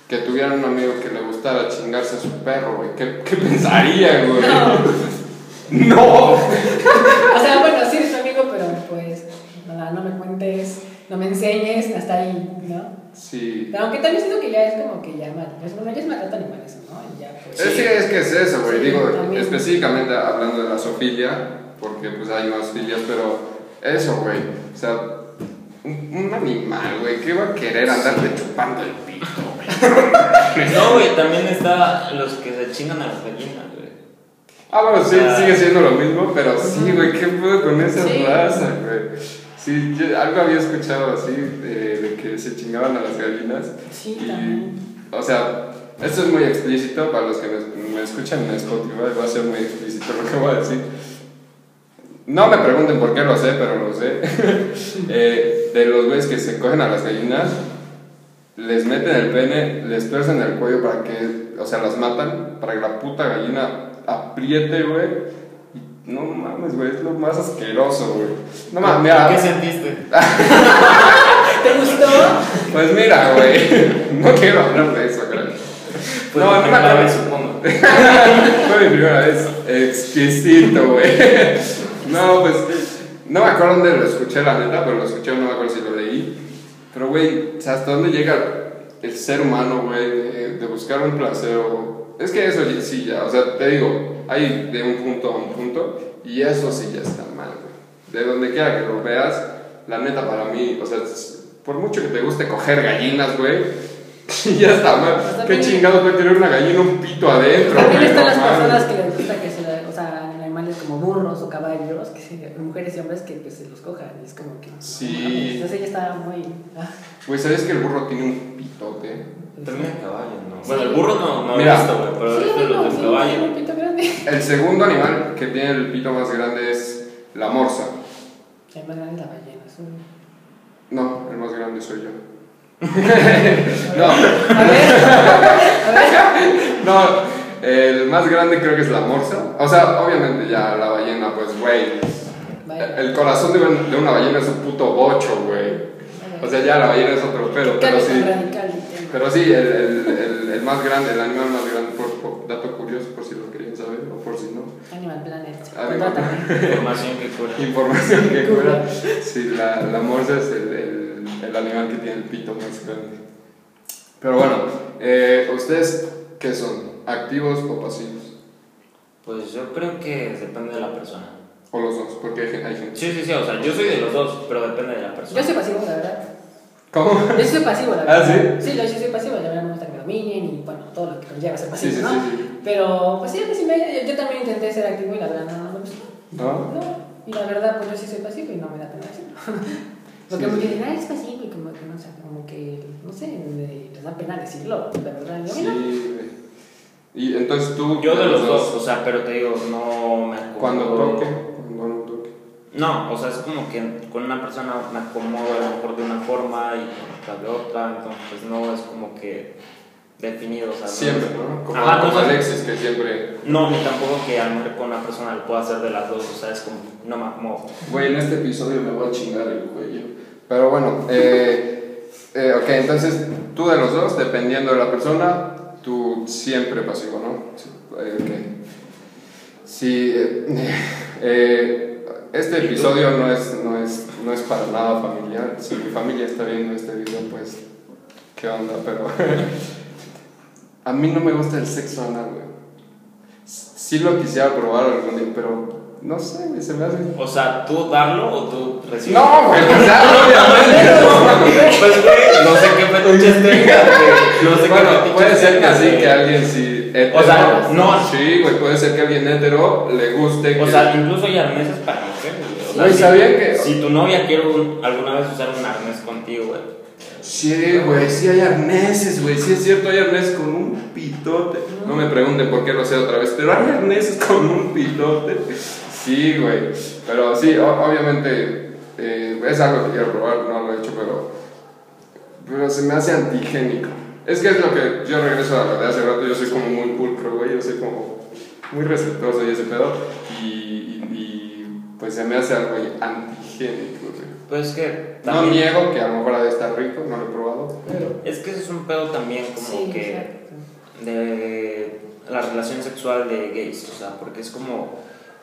que tuvieran un amigo que le gustara chingarse a su perro, güey. ¿Qué, qué pensaría, güey? No. No. O sea, bueno, sí tu amigo, pero pues no, no me cuentes no me enseñes hasta ahí, ¿no? Sí. Pero aunque también siento que ya es como que ya mal, es, bueno, ya es maltrato animal eso, ¿no? Y Ya, pues, Es, que, es que es eso, güey. Sí, Digo, también. específicamente hablando de la zoofilia, porque pues hay más filias, pero eso, güey. O sea, un, un animal, güey, ¿qué va a querer andarte chupando el pito, güey? No, güey, también está los que se chingan a las gallinas, güey. Ah, bueno, sí, Ah. sigue siendo lo mismo, pero sí, güey, ¿qué puedo con esa Sí. raza, güey? Sí, yo algo había escuchado así, de, de que se chingaban a las gallinas. Sí, y, también. O sea, esto es muy explícito para los que me, me escuchan en Spotify, va a ser muy explícito lo que voy a decir. No me pregunten por qué lo sé, pero lo sé. Eh, de los güeyes que se cogen a las gallinas, les meten el pene, les tuercen el cuello para que, o sea, las matan, para que la puta gallina apriete, güey. No mames, güey, es lo más asqueroso, güey. No mames, mira. ¿Qué sentiste? ¿Te gustó? Pues mira, güey, no quiero hablar de eso, creo. Pues no, la no me primera acuerdo. vez, supongo. Fue mi primera vez. Exquisito, güey. No, pues. No me acuerdo dónde lo escuché, la neta, pero lo escuché, no me acuerdo si lo leí. Pero, güey, ¿hasta dónde llega el ser humano, güey, de, de buscar un placer? o- Es que eso sí, ya, o sea, te digo, hay de un punto a un punto, y eso sí ya está mal, güey. De donde quiera que lo veas, la neta para mí, o sea, por mucho que te guste coger gallinas, güey, ya está mal. Pues ¿Qué chingados puede tener una gallina un pito adentro, También están las mames. personas que les gusta que se la- o sea, animales como burros o caballos, que se- mujeres y hombres que pues, se los cojan. Es como que. Sí. Entonces ya está muy. ah, Güey, ¿sabes que el burro tiene un pitote? También el caballo, ¿no? Sí. Bueno, el burro no, no Mira. he visto, güey, pero Sí, he visto no, los sí, del caballo. tiene un pito grande. El segundo animal que tiene el pito más grande es la morsa. El más grande es la ballena. es un- No, el más grande soy yo. no, A ver, no, el más grande creo que es la morsa. O sea, obviamente ya la ballena, pues, güey. Vaya. El corazón de una, de una ballena es un puto bocho, güey. O sea, ya la ballena es otro pedo, pero Cambio sí. tan radical. Pero sí, el, el, el, el más grande, el animal más grande, por, por dato curioso, por si lo querían saber o por si no. Animal Planet. Animal. Información que cura. Información que Cura. Sí, la, la morsa es el, el, el animal que tiene el pito más grande. Pero bueno, eh, ¿ustedes qué son? ¿Activos o pasivos? Pues yo creo que depende de la persona. O los dos, porque hay gente. Sí, sí, sí, o sea, yo soy de los dos, pero depende de la persona. Yo soy pasivo, la verdad. ¿Cómo? Yo soy pasivo, la ¿Ah, verdad. sí? yo sí soy pasivo, la verdad me gusta que me dominen y bueno, todo lo que conlleva ser pasivo, Sí, sí, ¿no? sí, sí. Pero, pues sí, sí me, yo, yo también intenté ser activo y la verdad no, no me gustó. ¿No? No, y la verdad, pues yo sí soy pasivo y no me da pena decirlo. Porque Sí, muchos sí. dicen, ah, es pasivo y como que no sé, como que, no sé, me- les da pena decirlo, la verdad. Yo, no. Sí. Y entonces tú. Yo de los dos, o sea, pero te digo, no me acomodo. Cuando toque. No, o sea, es como que con una persona me acomodo a lo mejor de una forma y con otra de otra, entonces pues no es como que definido, o sea, Siempre, ¿no? Como, Ajá, como Alexis, que siempre. No, ni tampoco que a lo mejor con una persona lo pueda hacer de las dos, o sea, es como, no me acomodo. Güey, en este episodio me voy a chingar el cuello. Pero bueno, eh, eh, ok, entonces tú de los dos, dependiendo de la persona, tú siempre pasivo, ¿no? Sí, ok. Sí, eh, eh, este episodio no es, no, es, no es para nada familiar. Si mi familia está viendo este video, pues, ¿qué onda? Pero a mí no me gusta el sexo anal, güey. Sí lo quisiera probar algún día, pero no sé, güey, se me hace... O sea, ¿tú darlo o tú recibirlo? No, güey, o sea, obviamente. Pues, güey, no sé qué fetiches tenga, güey. No sé qué Bueno, fetiches puede ser que tenga, sí, güey. que alguien sí. Hetero, O sea, no. Sí, güey, puede ser que alguien hetero le guste. O que- sea, incluso hay arneses para. O sea, Güey, si- ¿sabían que- Si tu novia quiere un- alguna vez usar un arnés contigo, güey. Sí, güey, sí hay arneses, güey, sí es cierto, hay arneses con un pitote. No me pregunten por qué lo sé otra vez, pero hay arneses con un pitote. Sí, güey, pero sí, o- obviamente eh, es algo que quiero probar, no lo he hecho, pero, pero se me hace antigénico. Es que es lo que yo regreso a lo de hace rato, yo soy como muy pulcro, güey, yo soy como muy respetuoso y ese pedo, y, pues se me hace algo antigénico, güey. Pues es que No niego que a lo mejor ha de estar rico, no lo he probado, pero... Es que ese es un pedo también como Sí, que. exacto. de la relación sexual de gays, o sea, porque es como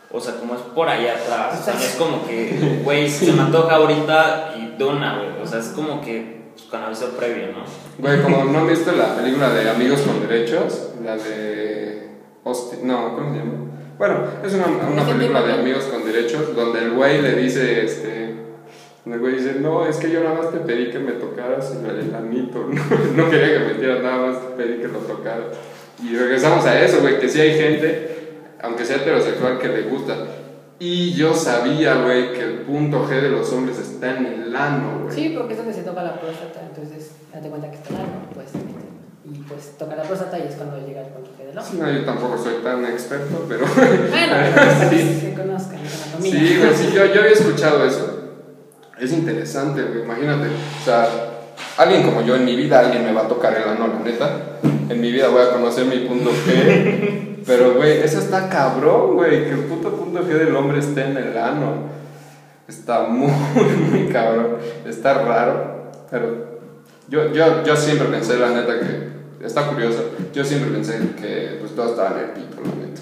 o sea, como es por allá atrás, o sea, es como que, güey, se me antoja ahorita y dona, güey, o sea, es como que pues, con aviso previo, ¿no? Güey, como no han visto la película de Amigos con Derechos, la de. Hosti- no, ¿cómo se llama? Bueno, es una, una ¿Ese película de Amigos con Derechos donde el güey le dice, este. El güey dice, no, es que yo nada más te pedí que me tocaras el anito, no, no quería que me metieras, nada más te pedí que lo tocaras. Y regresamos a eso, güey, que sí hay gente, aunque sea heterosexual, que le gusta. Y yo sabía, güey, que el punto G de los hombres está en el ano, güey. Sí, porque es donde se toca la próstata, entonces date cuenta que está largo, pues. Pues toca la próstata y es cuando llega el punto G del ojo. No, yo tampoco soy tan experto, pero... Bueno, pero pues, Sí. se conozcan anatomía. Sí, güey, sí, yo, yo había escuchado eso. Es interesante, güey, imagínate. O sea, alguien como yo en mi vida, alguien me va a tocar el ano, la neta. En mi vida voy a conocer mi punto G. Pero, güey, eso está cabrón, güey, que el puto punto G del hombre esté en el ano. Está muy, muy cabrón. Está raro, pero yo, yo, yo siempre pensé, la neta, que está curioso. Yo siempre pensé que pues todo estaba en el pito, la neta.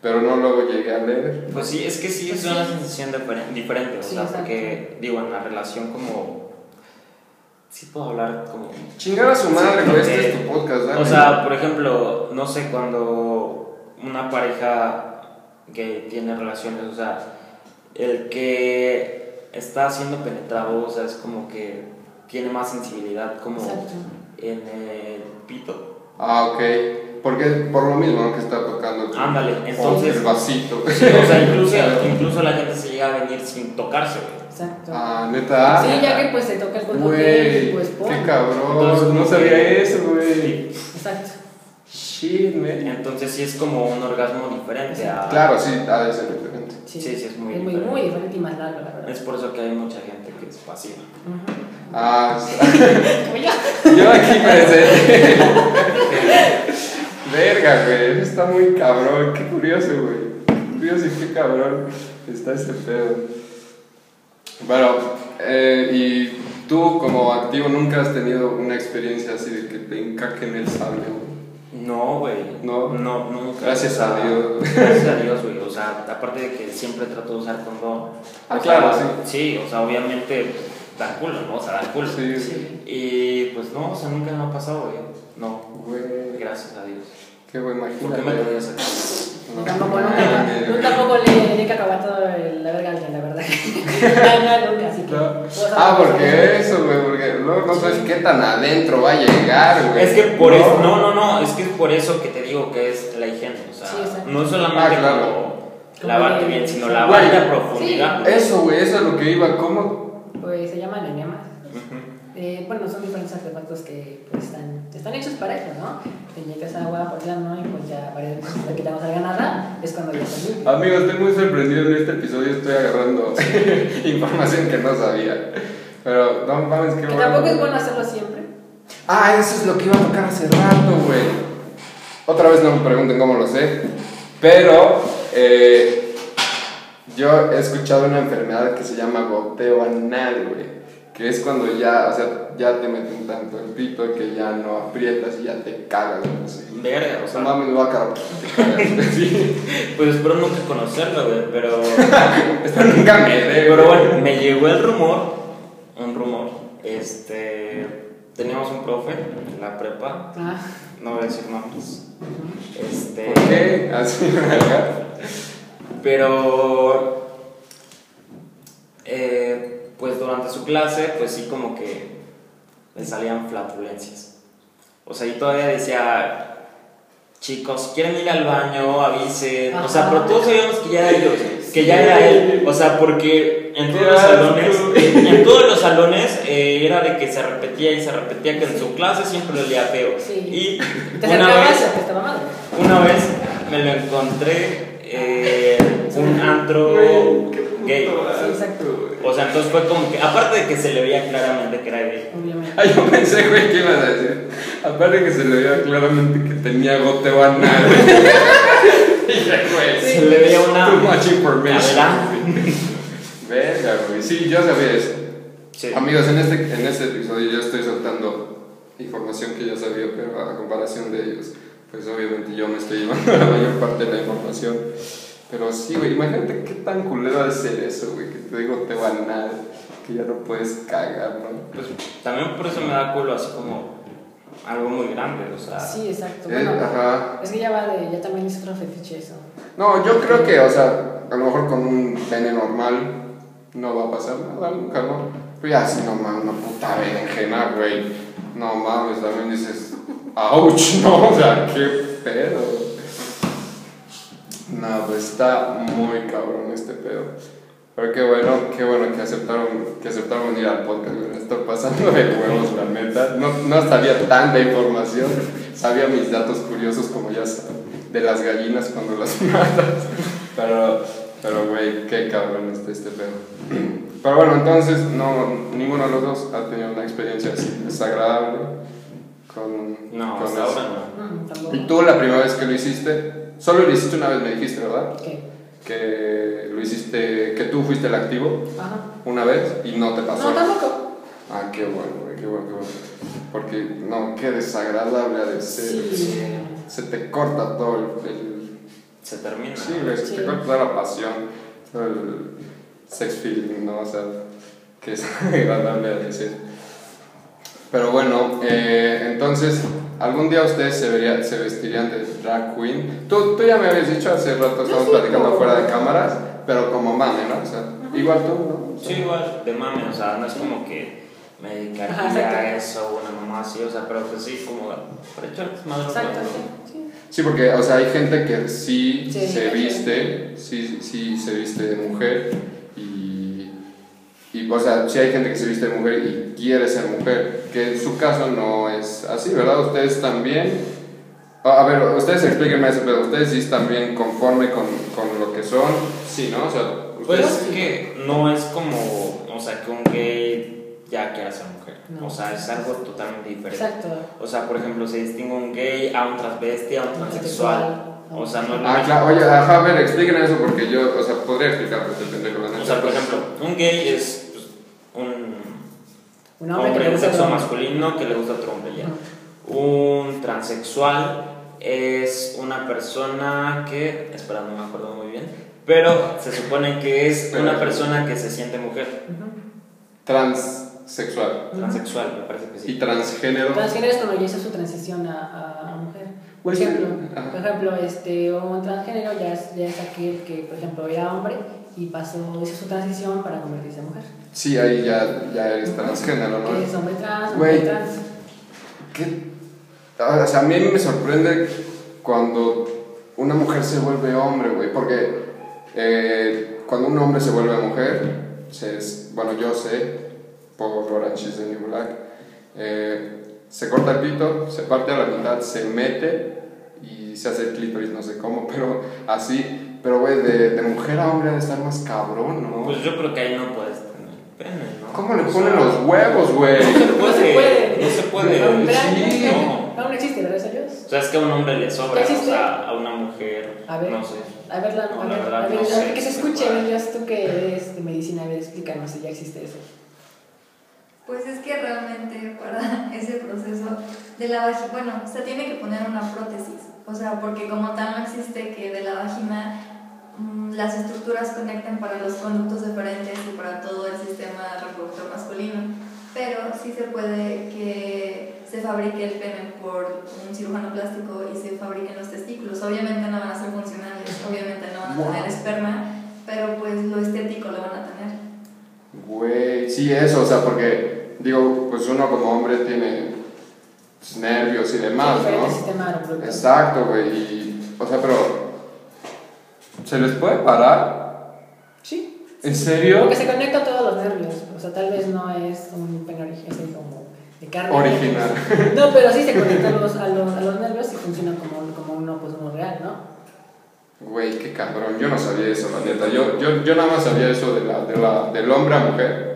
Pero no luego llegué a leer. Pues sí, es que sí Pues es una sensación diferen- diferente, o Sí, sea, porque, digo, en la relación como... Sí puedo hablar como... Chingar a su madre, Sí, este porque- es tu podcast, dale. O sea, por ejemplo, no sé, cuando una pareja que tiene relaciones, o sea, el que está siendo penetrado, o sea, es como que tiene más sensibilidad como Exacto. en el pito. Ah, ok. Porque por lo mismo ¿no? que está tocando tu- Ándale, entonces- el vasito. O sea, incluso, incluso la gente se llega a venir sin tocarse, güey. Exacto. Ah, neta. Sí, ya que pues se toca el Güey, pues qué cabrón. Entonces, no sabía que- eso, güey. Exacto. Entonces sí es como un orgasmo diferente a... Claro, sí, ha de ser diferente. Sí, Sí, sí, es muy Es muy, diferente. muy diferente y más largo, la verdad. Es por eso que hay mucha gente que es pasiva. Ujú. Ah, Como yo. yo aquí presente. Verga, güey. Eso está muy cabrón. Qué curioso, güey. Qué curioso y qué cabrón está ese pedo. Bueno, eh, y tú como activo nunca has tenido una experiencia así de que te encaquen el sable, güey. No, güey. No. No, nunca. Gracias a Dios. Gracias a Dios, güey. O sea, aparte de que siempre trato de usar condón. Ah, claro, sea, sí. o sea, obviamente da culo, ¿no? O sea, da culo. Sí, Sí. Y pues no, o sea, nunca me ha pasado, güey. No. Güey, Gracias a Dios. Qué güey, ¿Por imagínate. qué me lo voy a sacar? Yo tampoco, nunca, tampoco le, le he cacahuatado la verga a alguien, la verdad. no, no, nunca, así que. No. Ah, porque eso, güey, porque luego no sabes qué tan adentro va a llegar, güey. Es que por eso, no, no, no, es que es por eso que te digo que es la higiene, o sea, Sí, no es solamente Ah, claro. como lavarte bien, sino sí. lavarte a profundidad. Eso, güey, eso es lo que iba. ¿Cómo? Pues se llaman enemas. Eh, bueno, son diferentes artefactos que pues, están, están hechos para eso, ¿no? Te inyectas agua por el ano y pues ya varias veces le quitamos la ganada, es cuando ya está. Amigos, estoy muy sorprendido en este episodio. Estoy agarrando información que no sabía. Pero no mames, qué Que bueno. tampoco es bueno hacerlo siempre. Ah, eso es lo que iba a tocar hace rato, güey. Otra vez no me pregunten cómo lo sé. Pero eh, yo he escuchado una enfermedad que se llama goteo anal, güey. Que es cuando ya, o sea, ya te meten tanto el pito que ya no aprietas y ya te cagas, así. Verga, o sea, sea, mames, me voy a cagar. Sí. pues espero nunca conocerlo, güey, pero... Esto nunca me dé, Pero bueno, me llegó el rumor, un rumor, este... Teníamos un profe en la prepa, Ah, no voy a decir nombres, este... ¿Por qué? Así, ¿verdad? Pero, eh, pues durante su clase, pues sí como que le salían flatulencias. O sea, y todavía decía, chicos, quieren ir al baño, avisen. O sea, pero todos sabíamos que ya era ellos, que ya era él. O sea, porque en todos los Qué salones, en todos los salones eh, era de que se repetía y se repetía que en su clase siempre lo leía feo. Sí. Y una vez... Una vez me lo encontré eh, un antro gay. Sí, exacto. O sea, entonces fue como que, aparte de que se le veía claramente que era gay, Obviamente. Ay, yo pensé, güey, que ibas a decir. Aparte que se le veía claramente que tenía goteo anal. Güey. se le veía una. Too much information. Verga, güey. Sí, yo sabía eso. Sí. Amigos, en este, en este episodio yo estoy soltando información que ya sabía, pero a comparación de ellos, pues obviamente yo me estoy llevando la mayor parte de la información. Pero sí, güey, imagínate qué tan culero ha de ser eso, güey, que te digo te van a que ya no puedes cagar, ¿no? Pues también por eso me da culo así como algo muy grande, o sea. Sí, exacto. Eh, Bueno, ajá. es que ya va de, ya también es otro fetiche eso. No, yo creo que, o sea, a lo mejor con un pene normal no va a pasar nada nunca, ¿no? Pero ya si no mames, una puta berenjena, güey. No mames, también dices, ouch, ¿no? O sea, qué pedo. No, pues está muy cabrón este pedo. Pero qué bueno, qué bueno que aceptaron, que aceptaron venir al podcast. Me estoy pasando de huevos, la neta. No, no sabía tanta información. Sabía mis datos curiosos, como ya saben, de las gallinas cuando las matas. Pero, pero, güey, qué cabrón está este pedo. Pero bueno, entonces, no, ninguno de los dos ha tenido una experiencia así desagradable con, No, con hasta eso. ahora no. Y tú la primera vez que lo hiciste, solo lo hiciste una vez, me dijiste, ¿verdad? ¿Qué? Que lo hiciste, que tú fuiste el activo Ajá. una vez y no te pasó. No, tampoco. Ah, qué bueno, güey, qué bueno, qué bueno. Porque, no, qué desagradable ha de ser. Sí. Se te corta todo el. el- Se termina. sí, güey, se te corta toda la pasión, todo el sex feeling, ¿no? O sea, que es agradable a decir. Pero bueno, eh, entonces, algún día ustedes se, vería- se vestirían de drag queen. Tú, tú ya me habías dicho hace rato, estábamos sí, platicando como- fuera de cámaras, pero como mame, ¿no? O sea, igual tú, ¿no? O sea, Sí, igual, de mame, o sea, no es como que me dedicaría a eso, una mamá así, o sea, pero pues sí, como para echar madre. Exacto, sí. sí. Sí, porque, o sea, hay gente que sí, Sí, se viste, sí, sí se viste de mujer y, o sea, sí hay gente que se viste de mujer y quiere ser mujer, que en su caso no es así, ¿verdad? Ustedes también, a ver, ustedes explíquenme eso, pero ustedes sí están bien conforme con, con lo que son, sí, ¿no? O sea, Pues ustedes... es que no es como, o sea, que un gay ya quiera ser mujer. No. O sea, es algo totalmente diferente. Exacto. O sea, por ejemplo, se distingue un gay a un transvesti, a un transexual. O sea, no Ah, claro, oye, ajá, a ver, expliquen eso porque yo, o sea, podría explicar, pero pendejo, la O sea, por pues, ejemplo, un gay es pues, Un hombre, que hombre le gusta sexo masculino que le gusta. Ujú. Un transexual es una persona que, espera, no me acuerdo muy bien, pero se supone que es una persona que se siente mujer. Transsexual Transexual, me parece que y sí. transgénero. Transgénero es cuando ya hizo su transición a, a, mujer. Por ejemplo, ajá. por ejemplo este, un transgénero ya es, ya es aquel que, por ejemplo, era hombre y pasó, hizo su transición para convertirse en mujer. Sí, ahí ya, ya eres transgénero, ¿no? Es hombre trans, mujer trans. ¿Qué? O sea, a mí me sorprende cuando una mujer se vuelve hombre, güey, porque eh, cuando un hombre se vuelve mujer, se es- bueno, yo sé, por Orange is the New Black, eh, se corta el pito, se parte a la mitad, se mete y se hace el clítoris, no sé cómo, pero así, pero güey, de, de mujer a hombre ha de estar más cabrón, ¿no? Pues yo creo que ahí no puedes tener pene, ¿no? ¿Cómo le O ponen sea, los huevos, güey? No se No puede. se puede. No se puede. No. Aún existe, gracias a Dios. O sea, es que a un hombre le sobra, ¿Ya o sea, a una mujer, A ver. no sé. A ver, la, No, a la ver, verdad a ver, no a ver, sé que se escuche. Dios, tú que eres de medicina, a ver, explícanos si ya existe eso. Pues es que realmente para ese proceso de la vagina, bueno, se tiene que poner una prótesis, o sea, porque como tal no existe que de la vagina mm, las estructuras conecten para los conductos diferentes y para todo el sistema reproductor masculino, pero sí se puede que se fabrique el pene por un cirujano plástico y se fabriquen los testículos. Obviamente no van a ser funcionales, obviamente no van a Wow. tener esperma, pero pues lo estético lo van a tener. Güey, sí, eso, o sea, porque, digo, pues uno como hombre tiene pues, nervios y demás, ¿no? sistema. Exacto, güey, y, o sea, pero, ¿se les puede parar? Sí. ¿En serio? Porque se conecta a todos los nervios. O sea, tal vez no es un es como de carne. Original. No, pero sí se conecta a los, a los, a los nervios y funciona como, como uno, pues uno real, ¿no? Güey, qué cabrón, yo no sabía eso, la neta. Yo, yo, yo nada más sabía eso de la, de la, del hombre a mujer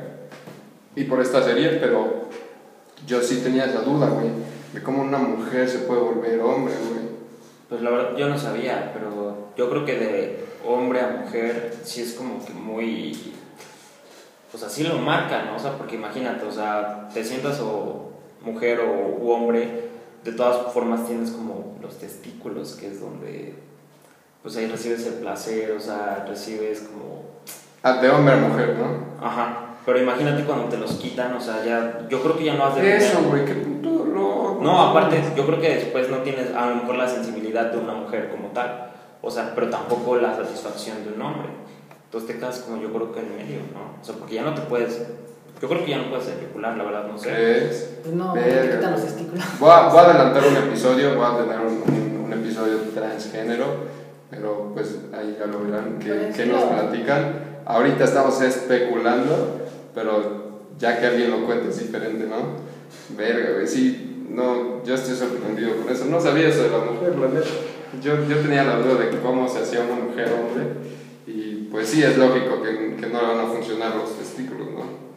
y por esta serie, pero yo sí tenía esa duda, güey, de cómo una mujer se puede volver hombre, güey. Pues la verdad yo no sabía, pero yo creo que de hombre a mujer sí es como que muy... Pues así lo marca, ¿no? O sea, porque imagínate, o sea, te sientas o mujer o u hombre, de todas formas tienes como los testículos, que es donde pues ahí recibes el placer, o sea, recibes como... Ah, de hombre a mujer, ¿no? Ajá. Pero imagínate cuando te los quitan, o sea, ya, yo creo que ya no has de Eso, güey, qué puto loco. No, aparte, yo creo que después no tienes a lo mejor la sensibilidad de una mujer como tal, o sea, pero tampoco la satisfacción de un hombre. Entonces te quedas como yo creo que en medio, ¿no? O sea, porque ya no te puedes, yo creo que ya no puedes eyacular, la verdad, no sé. ¿Crees? Pues no, te quitan los testículos. Voy a, voy a adelantar un episodio, voy a tener un, un- episodio transgénero, pero pues ahí ya lo verán, que, Pues, que sí, nos no. platican. Ahorita estamos especulando, pero ya que alguien lo cuente es diferente, ¿no? Verga, güey, sí, no, yo estoy sorprendido con eso. No sabía eso de la mujer, la neta. Yo, yo tenía la duda de cómo se hacía una mujer hombre, y pues sí, es lógico que, que no le van a funcionar los testículos, ¿no?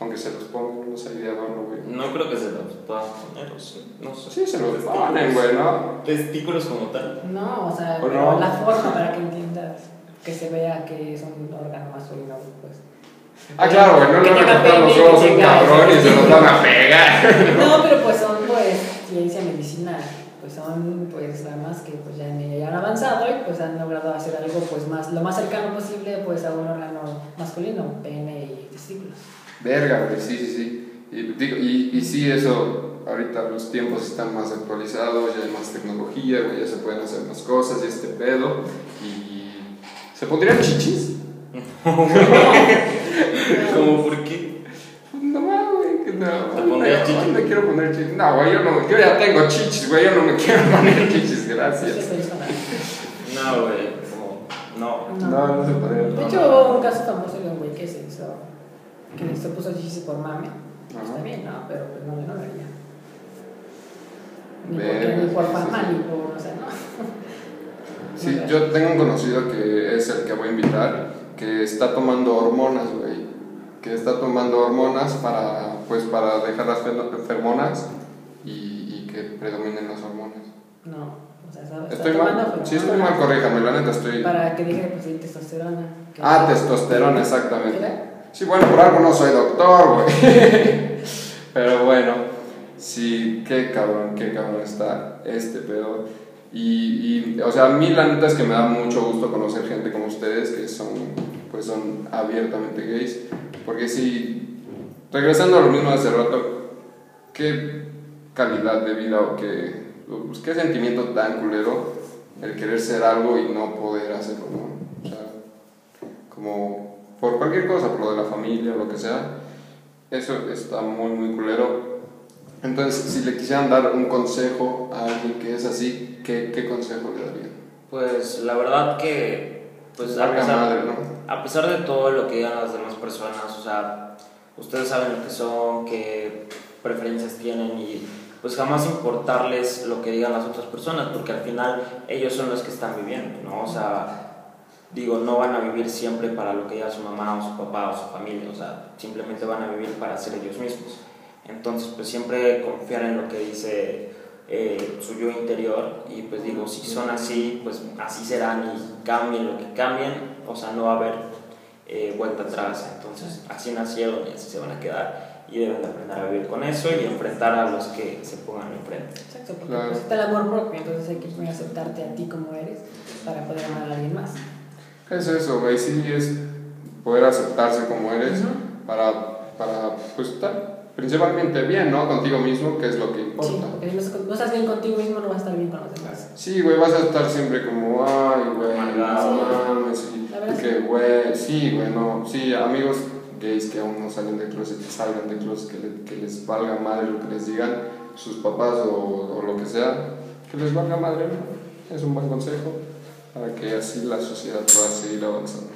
Aunque se los pongan, no sé, de adorno, güey. No creo que se los puedan poner, o sí, no sé. Sí, se los ponen, güey, ¿no? Testículos como tal. No, o sea, ¿O pero no? la forma para que entiendas que se vea que es un órgano masculino, pues. Ah, claro, güey, no le van a cortar los ojos un cabrón y se los van a pegar. No, pero pues son pues ciencia medicinal, pues son pues ramas que pues ya, ya han avanzado y pues han logrado hacer algo pues más lo más cercano posible pues a un órgano masculino, pene y testículos. Verga, güey, sí, sí, sí. Y, digo, y, y sí, eso, ahorita los tiempos están más actualizados, ya hay más tecnología, güey, ya se pueden hacer más cosas y este pedo. Y. ¿Se pondrían chichis? ¿Cómo por qué? No, güey, que no. ¿Te pondrías no, chichis? No me quiero poner chichis. No, güey, yo, no, yo ya tengo chichis, güey, yo no me quiero poner chichis, gracias. pues, No, güey, como, no. No, no se podría. De hecho hubo un caso famoso de un güey que se hizo, que se puso chichis por mame. Ajá. Está bien, ¿no? Pero pues no, yo no lo haría. Ni, porque, ni por fama, ni por, o sea, no. Sí, yo tengo un conocido que es el que voy a invitar, que está tomando hormonas, güey. Que está tomando hormonas para, pues, para dejar las feromonas y, y que predominen las hormonas. No, o sea, está ¿Estoy mal? Sí, estoy mal, corríjame, la neta estoy... Para que deje de producir testosterona. Ah, testosterona, exactamente. Sí, bueno, por algo no soy doctor, güey. Pero bueno, sí, qué cabrón, qué cabrón está este pedo. Y, y, o sea, a mí la neta es que me da mucho gusto conocer gente como ustedes que son, pues son abiertamente gays. Porque sí, regresando a lo mismo hace rato, qué calidad de vida o qué, pues, qué sentimiento tan culero el querer ser algo y no poder hacerlo, ¿no? O sea, como por cualquier cosa, por lo de la familia, lo que sea, eso está muy, muy culero. Entonces, si le quisieran dar un consejo a alguien que es así, ¿qué, qué consejo le darían? Pues la verdad que, pues a pesar, madre, ¿no? a pesar de todo lo que digan las demás personas, o sea, ustedes saben lo que son, qué preferencias tienen y pues jamás importarles lo que digan las otras personas, porque al final ellos son los que están viviendo, ¿no? O sea, digo, no van a vivir siempre para lo que diga su mamá o su papá o su familia, o sea, simplemente van a vivir para ser ellos mismos. Entonces, pues siempre confiar en lo que dice eh, su yo interior y pues digo, si son así, pues así serán y cambien lo que cambien, o sea, no va a haber eh, vuelta atrás. Entonces, así nacieron y así se van a quedar y deben de aprender a vivir con eso y enfrentar a los que se pongan enfrente. Exacto, porque Claro. pues, está el amor propio, entonces hay que aceptarte a ti como eres para poder amar a alguien más. Es eso, güey, sí, es poder aceptarse como eres Ujú. para, para, pues, estar principalmente bien, ¿no? Contigo mismo, que es lo que Sí, importa. porque si no, estás bien contigo mismo, no vas a estar bien con los demás. Sí, güey, vas a estar siempre como, ay, güey, no mames, sí, que, sí. güey, sí, güey, no, sí, amigos gays que aún no salen del closet, que salgan del closet, que, le- que les valga madre lo que les digan sus papás o, o lo que sea, que les valga madre, ¿no? Es un buen consejo para que así la sociedad pueda seguir avanzando.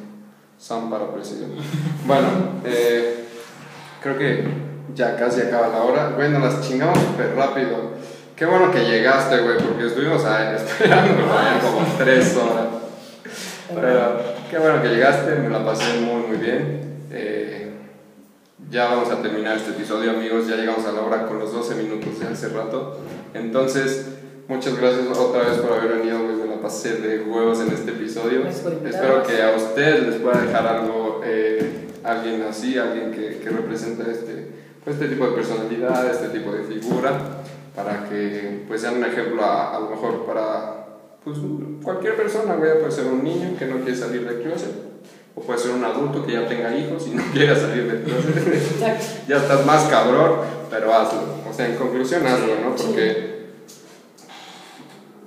Sam para presidente. Bueno, eh, creo que ya casi acaba la hora. Bueno, las chingamos súper rápido. Qué bueno que llegaste, güey, porque estuvimos ahí esperando como tres horas. Pero qué bueno que llegaste, me la pasé muy, muy bien. Eh, ya vamos a terminar este episodio, amigos. Ya llegamos a la hora con los 12 minutos de hace rato. Entonces, muchas gracias otra vez por haber venido, güey. Me la pasé de huevos en este episodio. Invitarnos. Espero que a ustedes les pueda dejar algo, eh, alguien así, alguien que, que represente este, pues, este tipo de personalidad, este tipo de figura, para que pues, sean un ejemplo a, a lo mejor para pues cualquier persona, güey, puede ser un niño que no quiere salir del closet, o puede ser un adulto que ya tenga hijos y no quiera salir del closet. Ya estás más cabrón, pero hazlo. O sea, en conclusión, hazlo, ¿no? Sí. Porque,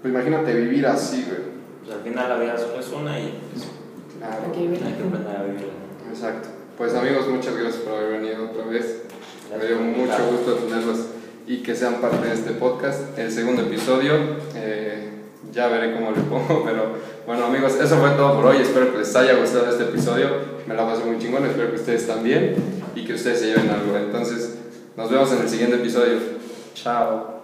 pues imagínate vivir así, güey. Pues al final la vida solo es una y pues, Claro. Hay que aprender a vivirla. Exacto. Pues amigos, muchas gracias por haber venido otra vez. Me dio mucho gusto tenerlos y que sean parte de este podcast. El segundo episodio, eh, ya veré cómo le pongo, pero bueno amigos, eso fue todo por hoy. Espero que les haya gustado este episodio. Me la pasé muy chingón, espero que ustedes también y que ustedes se lleven algo. Entonces, nos vemos en el siguiente episodio. Chao.